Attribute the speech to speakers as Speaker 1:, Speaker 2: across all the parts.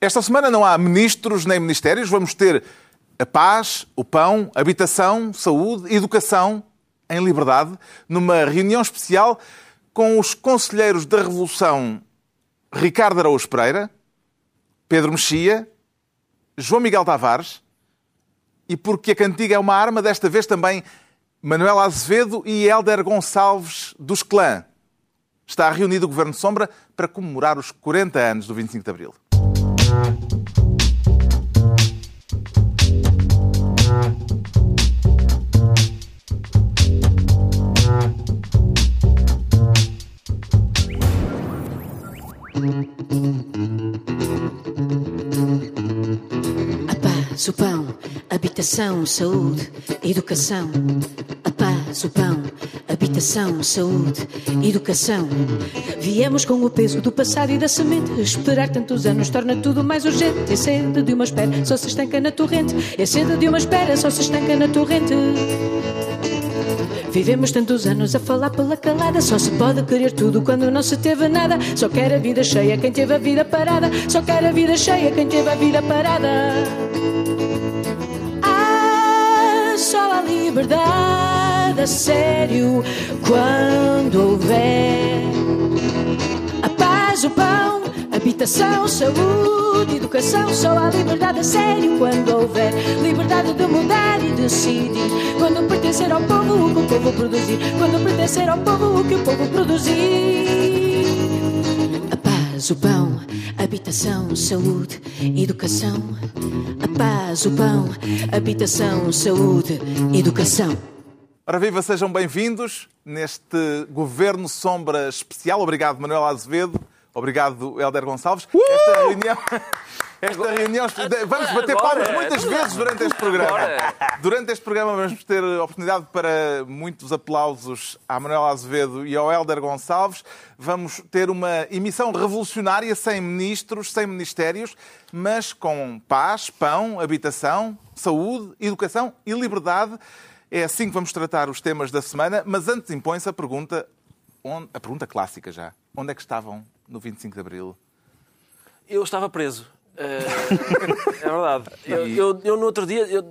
Speaker 1: Esta semana não há ministros nem ministérios. Vamos ter a paz, o pão, habitação, saúde, educação em liberdade, numa reunião especial com os conselheiros da Revolução Ricardo Araújo Pereira, Pedro Mexia, João Miguel Tavares e porque a cantiga é uma arma, desta vez também Manuel Azevedo e Hélder Gonçalves dos Clã. Está reunido o Governo Sombra para comemorar os 40 anos do 25 de Abril.
Speaker 2: A paz, o pão, habitação, saúde, educação. Paz, o pão, habitação, saúde, educação. Viemos com o peso do passado e da semente. Esperar tantos anos torna tudo mais urgente. Sede de uma espera só se estanca na torrente. Sede de uma espera só se estanca na torrente. Vivemos tantos anos a falar pela calada. Só se pode querer tudo quando não se teve nada. Só quer a vida cheia quem teve a vida parada. Só quer a vida cheia quem teve a vida parada. Ah, só a liberdade a sério quando houver a paz, o pão, habitação, saúde, educação. Só a liberdade a sério quando houver liberdade de mudar e decidir. Quando pertencer ao povo o que o povo produzir. Quando pertencer ao povo o que o povo produzir. A paz, o pão, habitação, saúde, educação. A paz, o pão, habitação, saúde, educação.
Speaker 1: Ora viva, sejam bem-vindos neste Governo Sombra especial. Obrigado, Manuel Azevedo. Obrigado, Hélder Gonçalves. Esta reunião... Esta reunião... Vamos bater palmas muitas vezes durante este programa. Durante este programa vamos ter oportunidade para muitos aplausos à Manuel Azevedo e ao Hélder Gonçalves. Vamos ter uma emissão revolucionária sem ministros, sem ministérios, mas com paz, pão, habitação, saúde, educação e liberdade. É assim que vamos tratar os temas da semana, mas antes impõe-se a pergunta, onde- a pergunta clássica já. Onde é que estavam no 25 de Abril?
Speaker 3: Eu estava preso. Eh, é verdade. Eu, eu, eu, no outro dia eu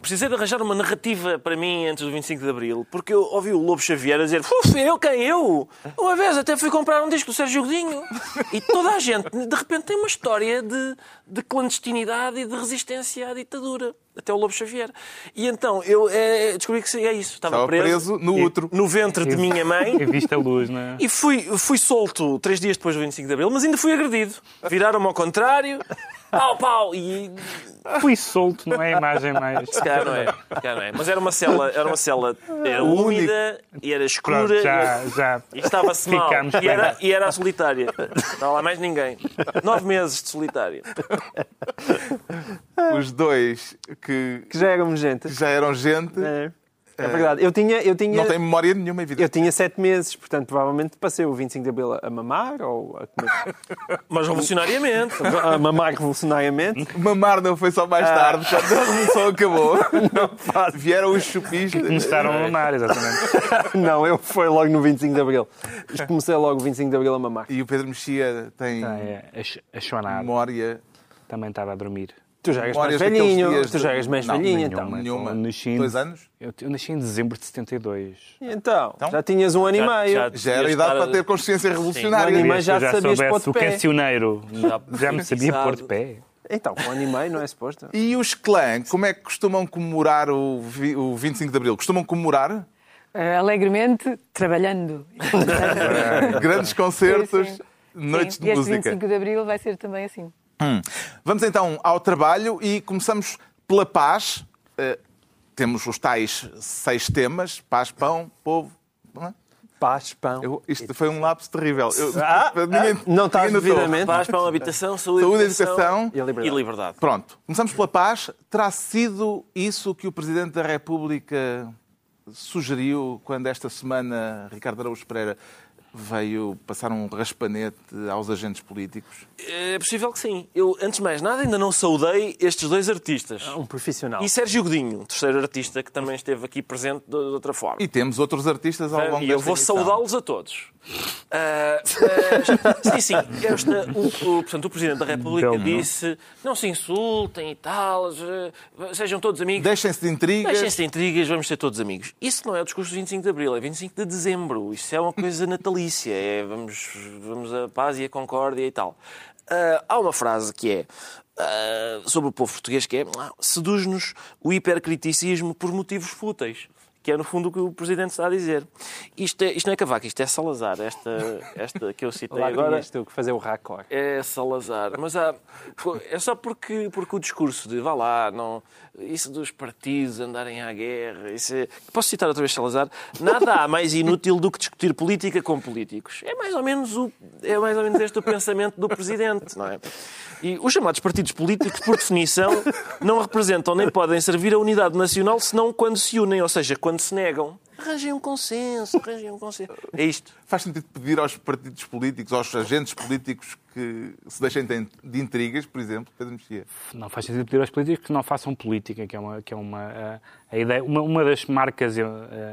Speaker 3: precisei de arranjar uma narrativa para mim antes do 25 de Abril, porque eu ouvi o Lobo Xavier a dizer eu, quem eu? Uma vez até fui comprar um disco do Sérgio Godinho. E toda a gente, de repente, tem uma história de, de clandestinidade e de resistência à ditadura. Até o Lobo Xavier. E então eu eh, descobri que é isso. Estava,
Speaker 1: Estava preso no útero.
Speaker 3: no ventre de minha mãe.
Speaker 4: E viste a luz, não é?
Speaker 3: E fui, fui solto três dias depois do 25 de Abril, mas ainda fui agredido. Viraram-me ao contrário. Pau, pau! E
Speaker 4: Fui solto, não é a imagem mais.
Speaker 3: se calhar não é. calhar não é. Mas era uma cela, era uma cela era úmida e era escura
Speaker 4: Pronto, já,
Speaker 3: e,
Speaker 4: já.
Speaker 3: e estava-se mal.
Speaker 4: Ficámos
Speaker 3: E era, e era a solitária. Não lá mais ninguém. Nove meses de solitária.
Speaker 1: Os dois que,
Speaker 5: que já éramos gente.
Speaker 1: que já eram gente,
Speaker 5: É, é verdade. Eu tinha, eu tinha,
Speaker 1: não têm memória nenhuma,
Speaker 5: eu
Speaker 1: evidente.
Speaker 5: tinha sete meses, portanto, provavelmente passei o 25 de Abril a mamar ou a, comer,
Speaker 3: Mas revolucionariamente.
Speaker 5: a mamar revolucionariamente.
Speaker 1: Mamar não foi só mais tarde, quando a revolução acabou. Vieram os chupistas.
Speaker 4: Começaram a mamar, exatamente.
Speaker 5: Não, eu foi logo no 25 de Abril. Comecei logo o 25 de Abril a mamar.
Speaker 1: E o Pedro Mexia tem
Speaker 4: Ah, é, a
Speaker 1: memória
Speaker 4: também estava a dormir.
Speaker 5: Tu já eras mais velhinho,
Speaker 1: dias
Speaker 5: tu já eras mais
Speaker 1: Não,
Speaker 5: velhinho,
Speaker 4: nenhuma.
Speaker 5: então.
Speaker 1: nenhuma.
Speaker 4: Eu nasci em-
Speaker 1: Dois anos?
Speaker 4: Eu, eu nasci em dezembro de 72.
Speaker 5: E Então,
Speaker 1: Então?
Speaker 5: já tinhas um ano
Speaker 3: Já-
Speaker 5: e meio.
Speaker 3: já-
Speaker 1: Já era idade
Speaker 3: estar-
Speaker 1: para ter consciência revolucionária.
Speaker 5: Sim, um ano e meio
Speaker 4: eu
Speaker 5: já sabias
Speaker 4: soubesse
Speaker 5: pôr de
Speaker 4: o
Speaker 5: pé.
Speaker 4: cancioneiro, já me sabia pôr de pé.
Speaker 5: Então, um ano e meio não é suposto.
Speaker 1: E os clã, como é que costumam comemorar o, vi- o 25 de Abril? Costumam comemorar
Speaker 6: Eh, alegremente, trabalhando.
Speaker 1: grandes concertos,
Speaker 6: Sim, sim.
Speaker 1: noites
Speaker 6: Sim,
Speaker 1: de
Speaker 6: e este
Speaker 1: música.
Speaker 6: 25 de Abril vai ser também assim.
Speaker 1: Hum. Vamos então ao trabalho e começamos pela paz. Eh, temos os tais seis temas: paz, pão, povo. não é?
Speaker 5: Paz, pão.
Speaker 1: Eu- isto foi um lapso terrível. Eu-
Speaker 5: Ah,
Speaker 1: ninguém-
Speaker 5: não
Speaker 1: notou.
Speaker 5: devidamente.
Speaker 3: Paz para uma habitação, saúde,
Speaker 1: Saúde, educação.
Speaker 5: E a liberdade.
Speaker 3: e liberdade.
Speaker 1: Pronto, começamos pela paz. Terá sido isso que o Presidente da República sugeriu quando esta semana Ricardo Araújo Pereira veio passar um raspanete aos agentes políticos?
Speaker 3: É possível que sim. Eu, antes de mais nada, ainda não saudei estes dois artistas.
Speaker 5: Um profissional.
Speaker 3: E Sérgio Godinho, terceiro artista que também esteve aqui presente de, de outra forma.
Speaker 1: E temos outros artistas ao longo
Speaker 3: E eu vou saudá-los a todos. Ah, mas, sim, sim. Esta, o, o, portanto, o Presidente da República
Speaker 4: nome.
Speaker 3: disse não se insultem e tal, sejam todos amigos.
Speaker 1: Deixem-se de intrigas.
Speaker 3: Deixem-se de intrigas, vamos ser todos amigos. Isso não é o discurso do 25 de Abril, é 25 de Dezembro. Isso é uma coisa natalícia, é vamos, vamos a paz e a concórdia e tal. Ah, há uma frase que é ah, sobre o povo português que é "Ah, seduz-nos o hipercriticismo por motivos fúteis. Que é, no fundo, o que o Presidente está a dizer. Isto, é, isto não é Cavaco, isto é Salazar. Esta, esta que eu citei
Speaker 5: Lá
Speaker 3: agora
Speaker 5: tu que fazer o raccord.
Speaker 3: é Salazar. Mas há, é só porque, porque o discurso de vá lá, não, isso dos partidos andarem à guerra. Isso é... Posso citar outra vez Salazar? Nada há mais inútil do que discutir política com políticos. É mais ou menos, o, é mais ou menos este o pensamento do Presidente, não é? E os chamados partidos políticos, por definição, não representam nem podem servir a unidade nacional senão quando se unem, ou seja, quando se negam. Arranjem um consenso, arranjem um consenso. É isto.
Speaker 1: Faz sentido pedir aos partidos políticos, aos agentes políticos que se deixem de intrigas, por exemplo, Pedro Mexia.
Speaker 4: Não faz sentido pedir aos políticos que não façam política, que é uma, que é uma eh, a ideia, uma, uma das marcas, eh,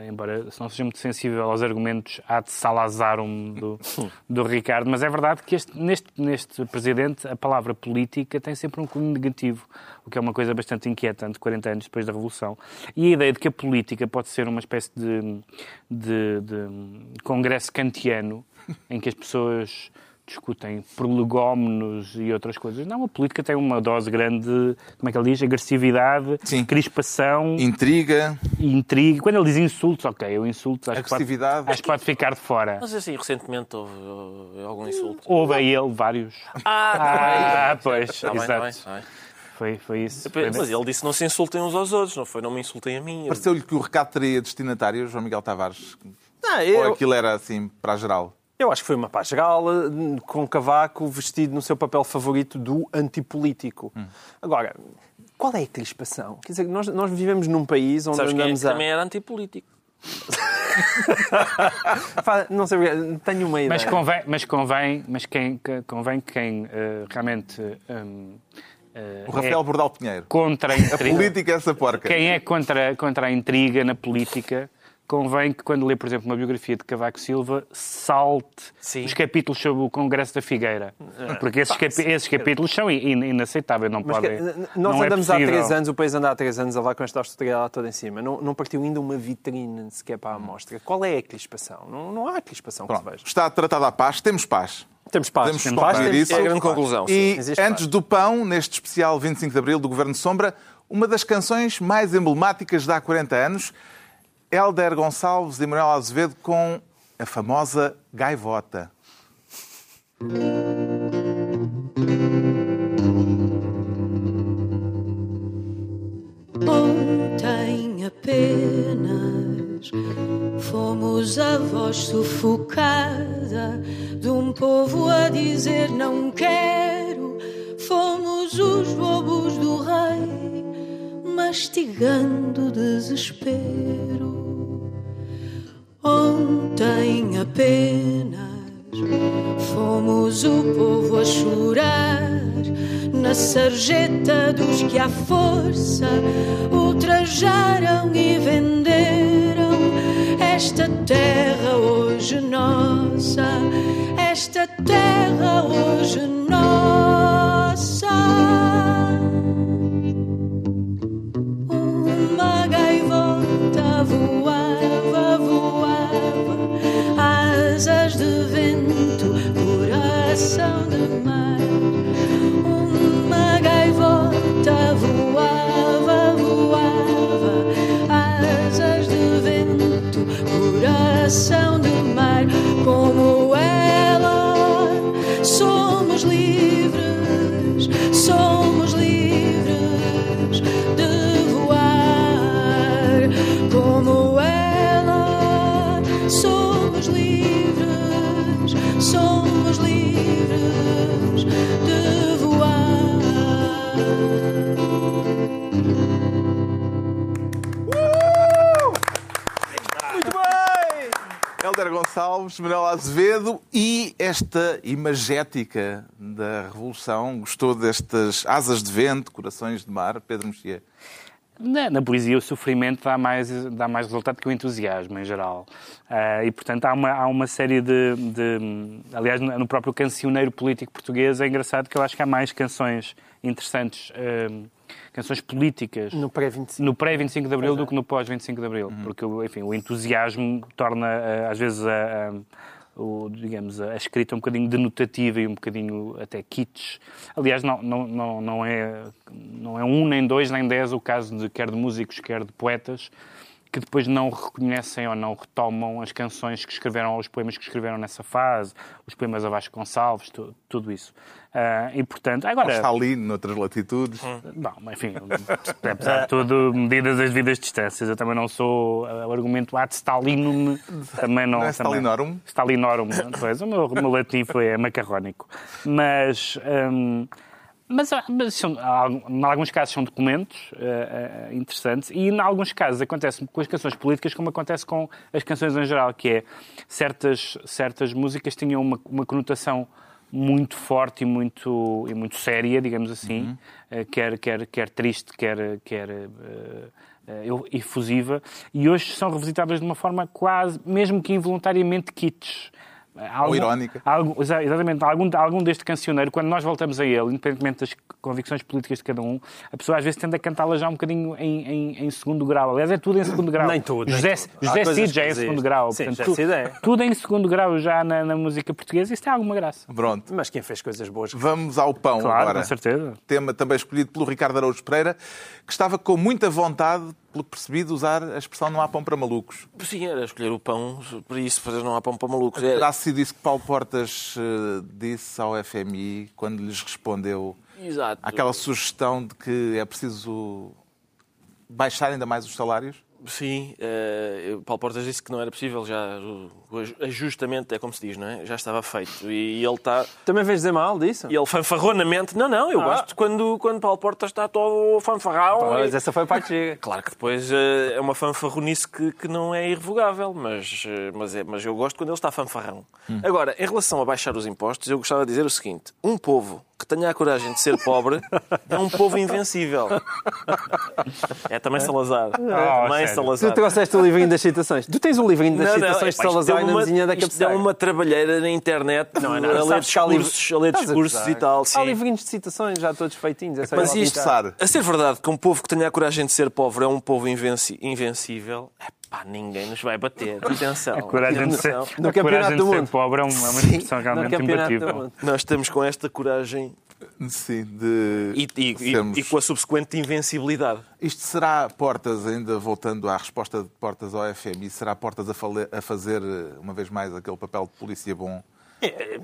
Speaker 4: embora se não seja muito sensível aos argumentos de Salazarum do, do Ricardo, mas é verdade que este, neste, neste presidente a palavra política tem sempre um cunho negativo, o que é uma coisa bastante inquietante 40 anos depois da Revolução. E a ideia de que a política pode ser uma espécie de, de, de congresso kantiano em que as pessoas discutem prolegómenos e outras coisas. Não, a política tem uma dose grande de, como é que ele diz, agressividade,
Speaker 1: Sim.
Speaker 4: crispação
Speaker 1: Intriga,
Speaker 4: intriga. Quando ele diz insultos, ok, eu insultos, acho que, pode,
Speaker 1: Agressividade.
Speaker 4: acho que pode ficar de fora.
Speaker 3: Mas assim, recentemente houve, houve algum insulto.
Speaker 4: Houve a ele vários.
Speaker 3: Ah,
Speaker 4: Ah, pois,
Speaker 3: Está bem, está bem,
Speaker 4: exato.
Speaker 3: está bem.
Speaker 4: Foi, foi isso.
Speaker 3: Mas ele disse não se insultem uns aos outros, não foi? Não me insultem a mim. Eu-
Speaker 1: pareceu-lhe que o recado teria destinatário, João Miguel Tavares?
Speaker 5: Não,
Speaker 1: Ou
Speaker 5: eu,
Speaker 1: aquilo era assim, para a geral?
Speaker 5: Eu acho que foi uma paz geral eh, com Cavaco vestido no seu papel favorito do antipolítico. Agora, qual é a crispação? Quer dizer, nós, nós vivemos num país onde
Speaker 3: Sabes quem é
Speaker 5: andamos
Speaker 3: que
Speaker 5: a...
Speaker 3: também era antipolítico?
Speaker 5: Não sei, tenho uma ideia.
Speaker 4: Mas convém, mas convém, mas quem, que- convém que quem eh, realmente hum, eh,
Speaker 1: O Rafael
Speaker 4: é
Speaker 1: Bordal Pinheiro.
Speaker 4: contra a
Speaker 1: A
Speaker 4: intriga,
Speaker 1: política é essa porca.
Speaker 4: quem é contra, contra a intriga na política, convém que quando lê, por exemplo, uma biografia de Cavaco Silva, salte
Speaker 3: Sim.
Speaker 4: os capítulos sobre o Congresso da Figueira. Porque esses, capi- esses capítulos são in- inaceitáveis, não
Speaker 5: Mas
Speaker 4: podem.
Speaker 5: que- nós
Speaker 4: não é
Speaker 5: andamos há
Speaker 4: possível.
Speaker 5: três anos, o país anda há três anos a levar com esta austeridade toda em cima. Não, não partiu ainda uma vitrine sequer para a amostra. Qual é a crispação? Não, não há crispação que se
Speaker 1: Pronto,
Speaker 5: veja.
Speaker 1: está tratada a paz, temos paz.
Speaker 5: Temos paz.
Speaker 1: Podemos
Speaker 5: Temos paz,
Speaker 1: isso.
Speaker 3: É a grande
Speaker 5: paz.
Speaker 3: conclusão. sim.
Speaker 1: E
Speaker 5: existe
Speaker 1: antes
Speaker 5: paz.
Speaker 1: do pão, neste especial 25 de Abril do Governo de Sombra, uma das canções mais emblemáticas de há 40 anos, Hélder Gonçalves e Manuel Azevedo com a famosa Gaivota.
Speaker 2: Ontem apenas fomos a voz sufocada de um povo a dizer não quero. Fomos os lobos do rei mastigando desespero. Ontem apenas fomos o povo a chorar na sarjeta dos que à força ultrajaram e venderam esta terra hoje nossa, esta terra hoje nossa.
Speaker 1: Gonçalves Manuel Azevedo e esta imagética da Revolução. Gostou destas asas de vento, corações de mar, Pedro Mexia?
Speaker 4: Na, na, poesia, o sofrimento dá mais, dá mais resultado que o entusiasmo, em geral. Uh, e, portanto, há uma, há uma série de, de. Aliás, no próprio cancioneiro político português é engraçado que eu acho que há mais canções interessantes. Uh, canções políticas
Speaker 5: no pré-25
Speaker 4: no pré-25 de Abril do que no pós-25 de Abril, uhum. porque enfim, o entusiasmo torna eh, às vezes a, a o, digamos, a escrita um bocadinho denotativa e um bocadinho até kits. Aliás, não, não, não, não, é, não é um, nem dois, nem dez o caso de quer de músicos, quer de poetas, que depois não reconhecem ou não retomam as canções que escreveram, os poemas que escreveram nessa fase, os poemas a Vasco Gonçalves, tu, tudo isso. Uh, e, portanto, agora...
Speaker 1: Stalin, noutras latitudes.
Speaker 4: Hum. Bom, enfim, apesar de tudo, medidas as devidas distâncias. Eu também não sou uh, o argumento ad Stalinum, também não...
Speaker 1: Não é
Speaker 4: também,
Speaker 1: Stalinorum?
Speaker 4: Stalinorum, pois, o meu, o meu latim foi é macarrónico. Mas... Um, mas, mas são, em alguns casos são documentos uh, uh, interessantes e em alguns casos acontece com as canções políticas como acontece com as canções em geral, que é certas, certas músicas tinham uma, uma conotação muito forte e muito, e muito séria, digamos assim, uhum. uh, quer, quer, quer triste, quer, quer efusiva, e hoje são revisitadas de uma forma quase, mesmo que involuntariamente, kits.
Speaker 1: Algum, Ou irónica.
Speaker 4: Algum, exatamente. Algum, algum deste cancioneiro, quando nós voltamos a ele, independentemente das convicções políticas de cada um, a pessoa às vezes tende a cantá-la já um bocadinho em, em, em, segundo grau. Aliás, é tudo em segundo grau.
Speaker 5: Nem tudo.
Speaker 4: José,
Speaker 5: nem
Speaker 4: José Cid já é em segundo grau.
Speaker 5: Sim,
Speaker 4: Portanto,
Speaker 5: tu,
Speaker 4: é. Tudo em segundo grau já na, na, música portuguesa. Isso tem alguma graça.
Speaker 1: Pronto.
Speaker 5: Mas quem fez coisas boas.
Speaker 1: Vamos ao pão
Speaker 4: claro,
Speaker 1: agora.
Speaker 4: com certeza.
Speaker 1: Tema também escolhido pelo Ricardo Araújo Pereira, que estava com muita vontade pelo que percebi, de usar a expressão não há pão para malucos.
Speaker 3: Sim, era escolher o pão, para isso, fazer não há pão para malucos.
Speaker 1: Terá sido isso que Paulo Portas uh, disse ao FMI quando lhes respondeu
Speaker 3: Exato.
Speaker 1: aquela sugestão de que é preciso baixar ainda mais os salários?
Speaker 3: Sim, uh, Paulo Portas disse que não era possível, já o ajustamento, é como se diz, não é? Já estava feito. E, ele está.
Speaker 5: Também vês dizer mal disso?
Speaker 3: E ele fanfarronamente. Não, não, eu ah. gosto quando, quando Paulo Portas está todo fanfarrão.
Speaker 5: Mas e... essa foi a parte chega.
Speaker 3: Claro que depois uh, é uma fanfarronice que, que não é irrevogável, mas, uh, mas, é, mas eu gosto quando ele está fanfarrão. Hum. Agora, em relação a baixar os impostos, eu gostava de dizer o seguinte: um povo que tenha a coragem de ser pobre é um povo invencível. É também Salazar.
Speaker 4: Oh,
Speaker 3: também Salazar.
Speaker 5: Tu trouxeste o livrinho das citações. Tu tens o livrinho das não, citações não, de Salazar na mesinha da cabeceira.
Speaker 3: é uma trabalheira na internet não, não, a ler discursos, a ler discursos e tal.
Speaker 5: Sim. Há livrinhos de citações já todos feitinhos. É
Speaker 3: Mas isto, a ser verdade que um povo que tenha a coragem de ser pobre é um povo invencível, Pá, ninguém nos vai bater. Atenção. A
Speaker 4: coragem de ser, no a coragem de ser pobre é uma, é uma expressão realmente imbatível.
Speaker 3: Nós estamos com esta coragem
Speaker 1: Sim, de.
Speaker 3: E, e, sermos... e, com a subsequente invencibilidade.
Speaker 1: Isto será Portas, ainda voltando à resposta de Portas ao FMI, será Portas a, fale... a fazer, uma vez mais, aquele papel de polícia bom é,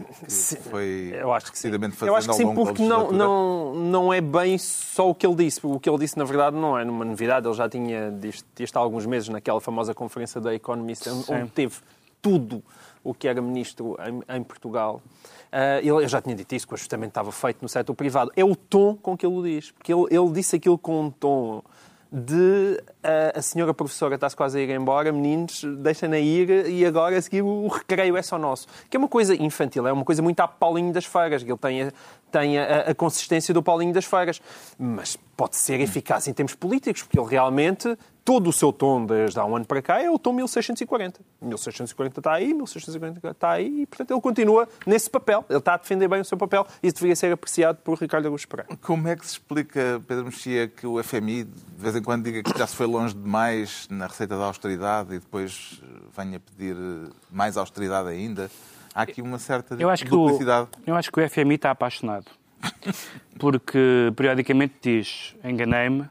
Speaker 1: foi
Speaker 5: eu acho que sim.
Speaker 1: Eu
Speaker 5: acho que sim, porque não, não, não é bem só o que ele disse. O que ele disse, na verdade, não é uma novidade. Ele já tinha dito há alguns meses naquela famosa conferência da Economist, onde teve tudo o que era ministro em, em Portugal. Uh, ele, já tinha dito isso, que o ajustamento estava feito no setor privado. É o tom com que ele o diz. Porque ele, ele disse aquilo com um tom de uh, a senhora professora está-se quase a ir embora, meninos, deixem-na ir e agora a seguir o recreio é só nosso. Que é uma coisa infantil, é uma coisa muito a Paulinho das Feiras, que ele tem, a, tem a, a consistência do Paulinho das Feiras. Mas pode ser eficaz em termos políticos, porque ele realmente todo o seu tom desde há um ano para cá é o tom 1640. 1640 está aí, 1640 está aí, e portanto ele continua nesse papel. Ele está a defender bem o seu papel e isso deveria ser apreciado por Ricardo Augusto Pereira.
Speaker 1: Como é que se explica, Pedro Mexia, que o FMI de vez em quando diga que já se foi longe demais na receita da austeridade e depois venha pedir mais austeridade ainda? Há aqui uma certa
Speaker 4: eu acho duplicidade. O, eu acho que o FMI está apaixonado. Porque periodicamente diz: enganei-me,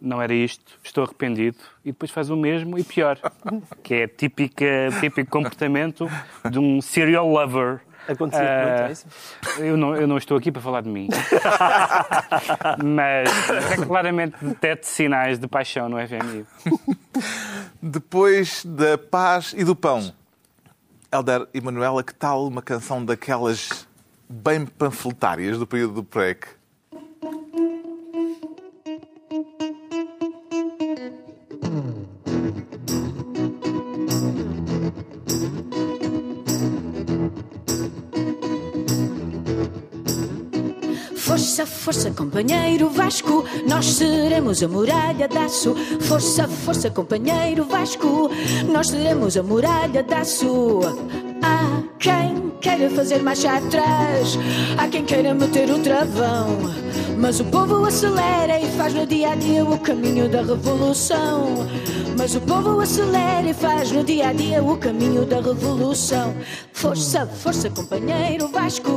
Speaker 4: não era isto, estou arrependido, e depois faz o mesmo e pior, que é típica, típico comportamento de um serial lover.
Speaker 5: Aconteceu uh, muito é isso?
Speaker 4: Eu não, eu não estou aqui para falar de mim. Mas é claramente detete sinais de paixão no FMI.
Speaker 1: Depois da paz e do pão, Helder e Manuela, que tal uma canção daquelas bem panfletárias do período do PREC.
Speaker 2: Força, força, companheiro Vasco, nós seremos a muralha da aço. Força, força, companheiro Vasco, nós seremos a muralha da aço. Há quem queira fazer marcha atrás, há quem queira meter o travão. Mas o povo acelera e faz no dia a dia o caminho da revolução. Mas o povo acelera e faz no dia a dia o caminho da revolução. Força, força, companheiro Vasco,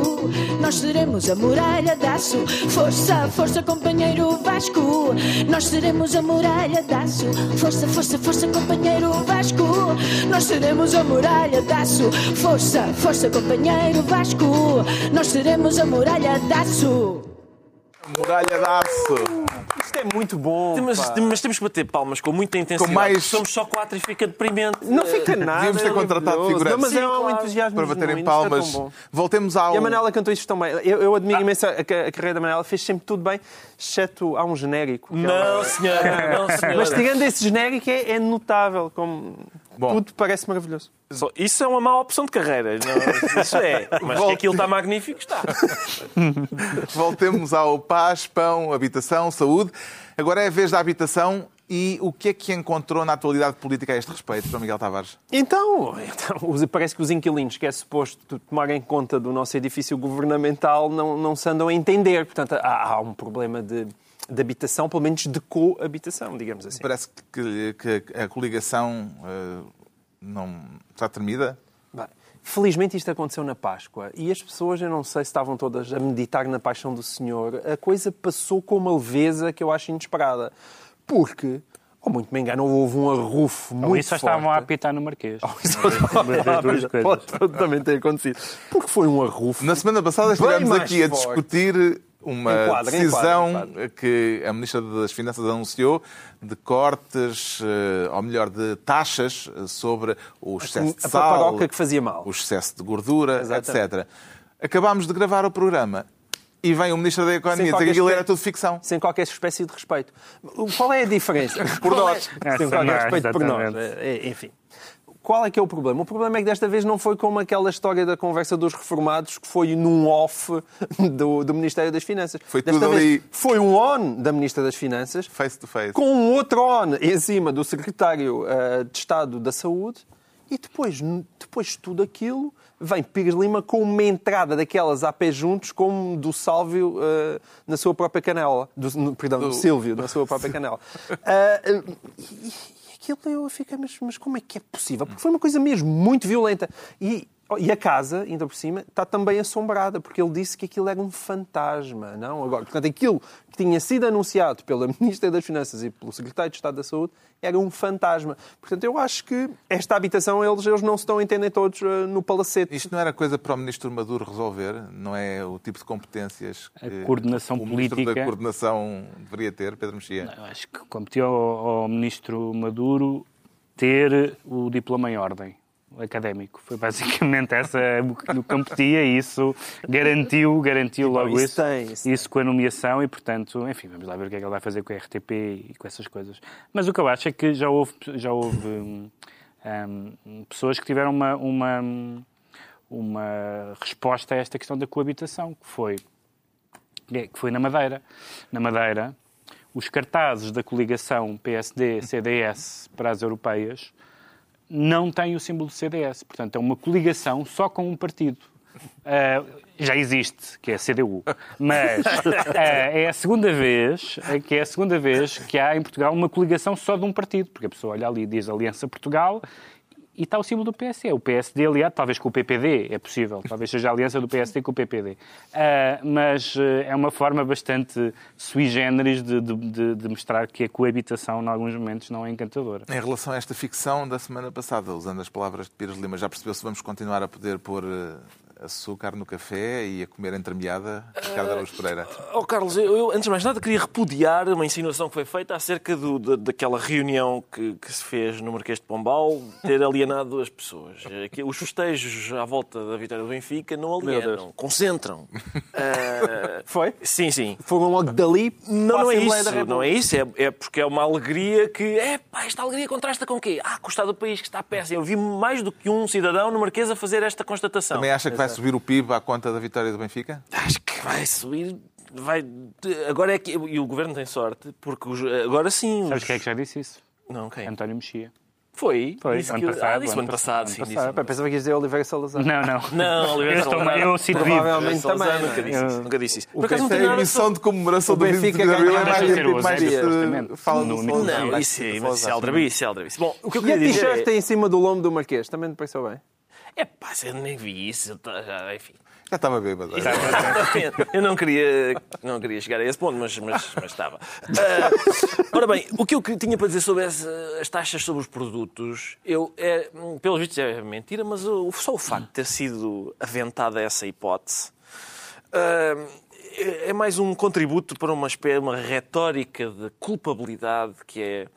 Speaker 2: nós seremos a muralha de aço. Força, força, companheiro Vasco, nós seremos a muralha de aço. Força, força, força, companheiro Vasco, nós seremos a muralha de aço. Força, força, companheiro Vasco, nós seremos a muralha de aço.
Speaker 1: Muralha de aço.
Speaker 5: Isto é muito bom.
Speaker 3: Mas, mas temos que bater palmas com muita intensidade.
Speaker 1: Com mais-
Speaker 3: Somos só quatro e fica deprimente.
Speaker 5: Não fica nada.
Speaker 1: Devíamos ter
Speaker 5: é
Speaker 1: contratado figurantes.
Speaker 5: Não, mas é um entusiasmo
Speaker 1: Para baterem
Speaker 5: é
Speaker 1: palmas. Voltemos ao.
Speaker 5: E a Manela cantou isto tão bem. Eu, eu admiro imenso a, a carreira da Manela, fez sempre tudo bem, exceto há um genérico. que é
Speaker 3: Não,
Speaker 5: uma-
Speaker 3: senhora. Não, senhora.
Speaker 5: Mas tirando esse genérico é, é notável, como
Speaker 1: Bom.
Speaker 5: tudo parece maravilhoso.
Speaker 3: Só- Isso é uma má opção de carreira. Não, isso é. Mas que
Speaker 1: Volte.
Speaker 3: aquilo está magnífico, está.
Speaker 1: Voltemos ao paz, pão, habitação, saúde. Agora é a vez da habitação e o que é que encontrou na atualidade política a este respeito, João Miguel Tavares?
Speaker 5: Então, então, parece que os inquilinos, que é suposto tomarem conta do nosso edifício governamental, não, não se andam a entender. Portanto, há, há um problema de, de habitação, pelo menos de coabitação, digamos assim.
Speaker 1: Parece que, que a coligação eh, não está tremida.
Speaker 5: Bem, Felizmente isto aconteceu na Páscoa e as pessoas, eu não sei se estavam todas a meditar na paixão do Senhor, a coisa passou com uma leveza que eu acho inesperada. Porque, ou muito me engano, houve um arrufo muito
Speaker 4: Ou isso só
Speaker 5: forte.
Speaker 4: estavam a apitar no Marquês.
Speaker 5: Isso
Speaker 4: duas coisas.
Speaker 5: Pode também ter acontecido. Porque foi um arrufo.
Speaker 1: Na semana passada estivemos aqui a
Speaker 5: forte.
Speaker 1: discutir uma
Speaker 5: Enquadra,
Speaker 1: decisão
Speaker 5: enquadra, enquadra.
Speaker 1: que a Ministra das Finanças anunciou de cortes, eh, ou melhor, de taxas eh, sobre o excesso de
Speaker 5: a
Speaker 1: sal,
Speaker 5: paparoca que fazia mal.
Speaker 1: o excesso de gordura,
Speaker 5: Exatamente.
Speaker 1: etc. Acabámos de gravar o programa e vem o Ministro da Economia dizer
Speaker 5: qualquer
Speaker 1: que aquilo era tudo ficção.
Speaker 5: Sem qualquer espécie de respeito. Qual é a diferença?
Speaker 1: Por
Speaker 5: Qual
Speaker 1: nós.
Speaker 5: É... Sem qualquer respeito por nós. É, Enfim. Qual é que é o problema? O problema é que desta vez não foi como aquela história da conversa dos reformados que foi num off do, do Ministério das Finanças.
Speaker 1: Foi
Speaker 5: desta
Speaker 1: tudo ali.
Speaker 5: foi um on da Ministra das Finanças
Speaker 1: Face to face.
Speaker 5: com um outro on em cima do Secretário eh, de Estado da Saúde e depois, depois de tudo aquilo vem Pires Lima com uma entrada daquelas a pé juntos como do Sálvio eh, na sua própria canela. Do, no- perdão, do...
Speaker 1: Do-
Speaker 5: Silvio na sua própria canela. E, e aquilo eu fiquei, mas, mas como é que é possível? Porque foi uma coisa mesmo muito violenta. E, e a casa, ainda por cima, está também assombrada, porque ele disse que aquilo era um fantasma, não? Agora, portanto, aquilo que tinha sido anunciado pela Ministra das Finanças e pelo Secretário de Estado da Saúde era um fantasma. Portanto, eu acho que esta habitação, eles, eles não se estão a entender todos eh, no palacete.
Speaker 1: Isto não era coisa para o Ministro Maduro resolver? Não é o tipo de competências que
Speaker 4: A coordenação
Speaker 1: o Ministro da
Speaker 4: política-
Speaker 1: Coordenação deveria ter, Pedro Mexia?
Speaker 4: Eu acho que competiu ao, ao ministro Maduro ter o diploma em ordem académico. Foi basicamente essa o que competia e isso garantiu, garantiu
Speaker 5: bom,
Speaker 4: logo
Speaker 5: isso
Speaker 4: isso,
Speaker 5: isso
Speaker 4: isso com a nomeação e, portanto, enfim, vamos lá ver o que é que ele vai fazer com a RTP e com essas coisas. Mas o que eu acho é que já houve, já houve hum, hum, pessoas que tiveram uma, uma, uma resposta a esta questão da coabitação, que foi é, que foi na Madeira. Na Madeira, os cartazes da coligação PSD-CDS para as europeias não têm o símbolo do CDS. Portanto, é uma coligação só com um partido. Ah, já existe, que é a CDU. Mas ah, é a segunda vez eh, que é a segunda vez que há em Portugal uma coligação só de um partido, porque a pessoa olha ali e diz Aliança Portugal e está o símbolo do PSD. O PSD, aliado, talvez com o PPD, é possível. Talvez seja a aliança do PSD com o PPD. Ah, mas eh, é uma forma bastante sui generis de, de- de- de mostrar que a coabitação, em alguns momentos, não é encantadora.
Speaker 1: Em relação a esta ficção da semana passada, usando as palavras de Pires Lima, já percebeu se vamos continuar a poder pôr eh, açúcar no café e a comer entremeada? Ricardo Araújo Pereira.
Speaker 3: Oh, Carlos, eu, eu, antes de mais nada queria repudiar uma insinuação que foi feita acerca do- da- daquela reunião que, que se fez no Marquês de Pombal ter alienado as pessoas. Eh, Os festejos à volta da vitória do Benfica não alienam, concentram. Eh,
Speaker 5: Foi?
Speaker 3: sim, sim.
Speaker 5: Foram logo dali
Speaker 3: Não, não é isso, não é isso. É, é porque é uma alegria que. É, pá, esta alegria contrasta com o quê? Ah, com o estado do país que está péssimo. Eu vi mais do que um cidadão no Marquês a fazer esta constatação.
Speaker 1: Também acha que vai subir o PIB à conta da vitória do Benfica?
Speaker 3: Acho que vai subir vai. Agora é que. E o governo tem sorte, porque os- agora sim.
Speaker 4: Sabes
Speaker 3: os-
Speaker 4: quem é que já disse isso?
Speaker 3: Não, quem?
Speaker 4: António Mexia.
Speaker 3: Foi?
Speaker 4: Foi,
Speaker 3: Disse
Speaker 4: ano
Speaker 3: que-
Speaker 4: passado,
Speaker 3: Ah, disse
Speaker 4: ano
Speaker 3: ano passado, sim.
Speaker 4: ano passado.
Speaker 5: Pensava que ias dizer Oliveira Salazar.
Speaker 4: Não, não.
Speaker 3: Não, Oliveira
Speaker 4: Eu,
Speaker 3: Salazar.
Speaker 4: eu cito vivo.
Speaker 5: Provavelmente
Speaker 3: Salazar
Speaker 5: também,
Speaker 3: Nunca
Speaker 5: não é?
Speaker 3: disse isso. Nunca disse isso. Por acaso não
Speaker 1: Essa é a
Speaker 3: nada
Speaker 1: emissão
Speaker 3: sobre-
Speaker 1: de comemoração do 25
Speaker 5: Benfica
Speaker 1: de Abril é mais
Speaker 4: cedo,
Speaker 1: mais
Speaker 4: exatamente.
Speaker 1: fala
Speaker 4: No.
Speaker 3: Não, isso é, é aldrabice, isso é aldrabice. Bom, o que eu
Speaker 5: E a
Speaker 3: queria dizer
Speaker 5: t-shirt
Speaker 3: é...
Speaker 5: em cima do lombo do Marquês, também te pareceu bem?
Speaker 3: É pá, eu nem vi isso. já- Enfim.
Speaker 1: Já estava bêbado.
Speaker 3: Eu não queria, não queria chegar a esse ponto, mas, mas, mas estava. Ah, ora bem, o que eu tinha para dizer sobre essa- as taxas sobre os produtos, eu, é, pelos vistos é mentira, mas o- só o facto de ter sido aventada essa hipótese ah, é mais um contributo para uma, espé- uma retórica de culpabilidade que é,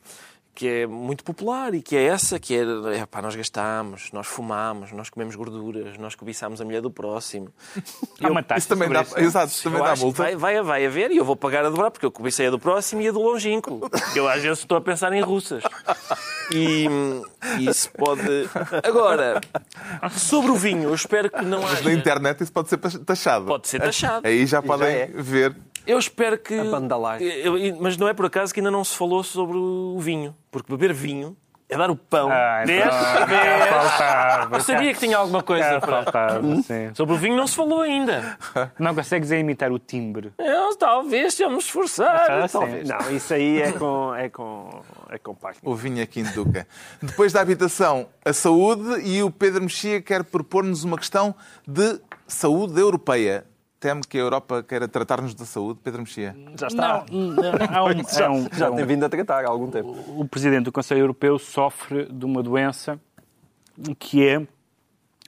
Speaker 3: que é muito popular e que é essa, que é, é pá, nós gastamos, nós fumamos, nós comemos gorduras, nós cobiçamos a mulher do próximo.
Speaker 4: Há uma taxa
Speaker 1: Isso também dá,
Speaker 4: isso.
Speaker 1: exato, isso também
Speaker 3: Eu
Speaker 1: dá multa.
Speaker 3: vai, vai, vai haver e eu vou pagar a dobrar porque eu cobicei a do próximo e a do longínquo. Eu às vezes estou a pensar em russas. E isso pode. Agora, sobre o vinho, eu espero que não
Speaker 1: Na
Speaker 3: haja.
Speaker 1: internet isso pode ser taxado.
Speaker 3: Pode ser taxado.
Speaker 1: Aí já podem
Speaker 5: é.
Speaker 1: ver.
Speaker 3: Eu espero que.
Speaker 5: A
Speaker 3: eu- mas não é por acaso que ainda não se falou sobre o vinho. Porque beber vinho é dar o pão.
Speaker 4: Ah, então, faltava.
Speaker 3: Eu sabia que tinha alguma coisa
Speaker 4: Cá
Speaker 3: para.
Speaker 4: faltava, sim.
Speaker 3: Sobre o vinho não se falou ainda.
Speaker 4: Não consegues é imitar o timbre.
Speaker 3: Eu, talvez se eu me esforçar.
Speaker 4: Ah,
Speaker 3: talvez.
Speaker 5: Não, isso aí é com, é com, é com.
Speaker 1: O vinho aqui em Duca. Depois da habitação, a saúde e o Pedro Mexia quer propor-nos uma questão de saúde europeia. Teme que a Europa queira tratar-nos da saúde, Pedro Mexia?
Speaker 5: Já está.
Speaker 4: Não, não, há um-
Speaker 5: já
Speaker 4: um-
Speaker 5: já tem vindo a tratar há algum tempo.
Speaker 4: o presidente do Conselho Europeu sofre de uma doença que é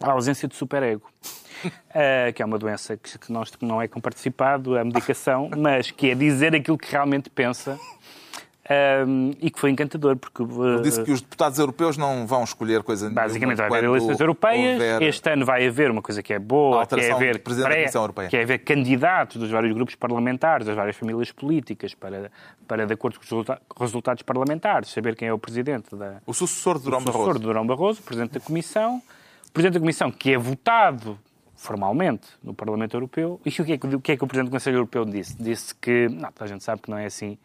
Speaker 4: a ausência de superego. Eh, que é uma doença que, que nós, que não é comparticipado, a medicação, mas que é dizer aquilo que realmente pensa ehm, e que foi encantador, porque eh,
Speaker 1: Disse que os deputados europeus não vão escolher coisa nenhuma.
Speaker 4: Basicamente vai haver eleições europeias. Este ano vai haver uma coisa que é boa, que é haver, pré- que é haver candidatos dos vários grupos parlamentares, das várias famílias políticas, para, para de acordo com os resulta- resultados parlamentares, saber quem é o presidente da,
Speaker 1: O sucessor de Durão
Speaker 4: o sucessor
Speaker 1: Barroso.
Speaker 4: de Durão Barroso, presidente da Comissão, o presidente da Comissão que é votado formalmente no Parlamento Europeu. E o que é que o, que é que o presidente do Conselho Europeu disse? Disse que, não, a gente sabe que não é assim.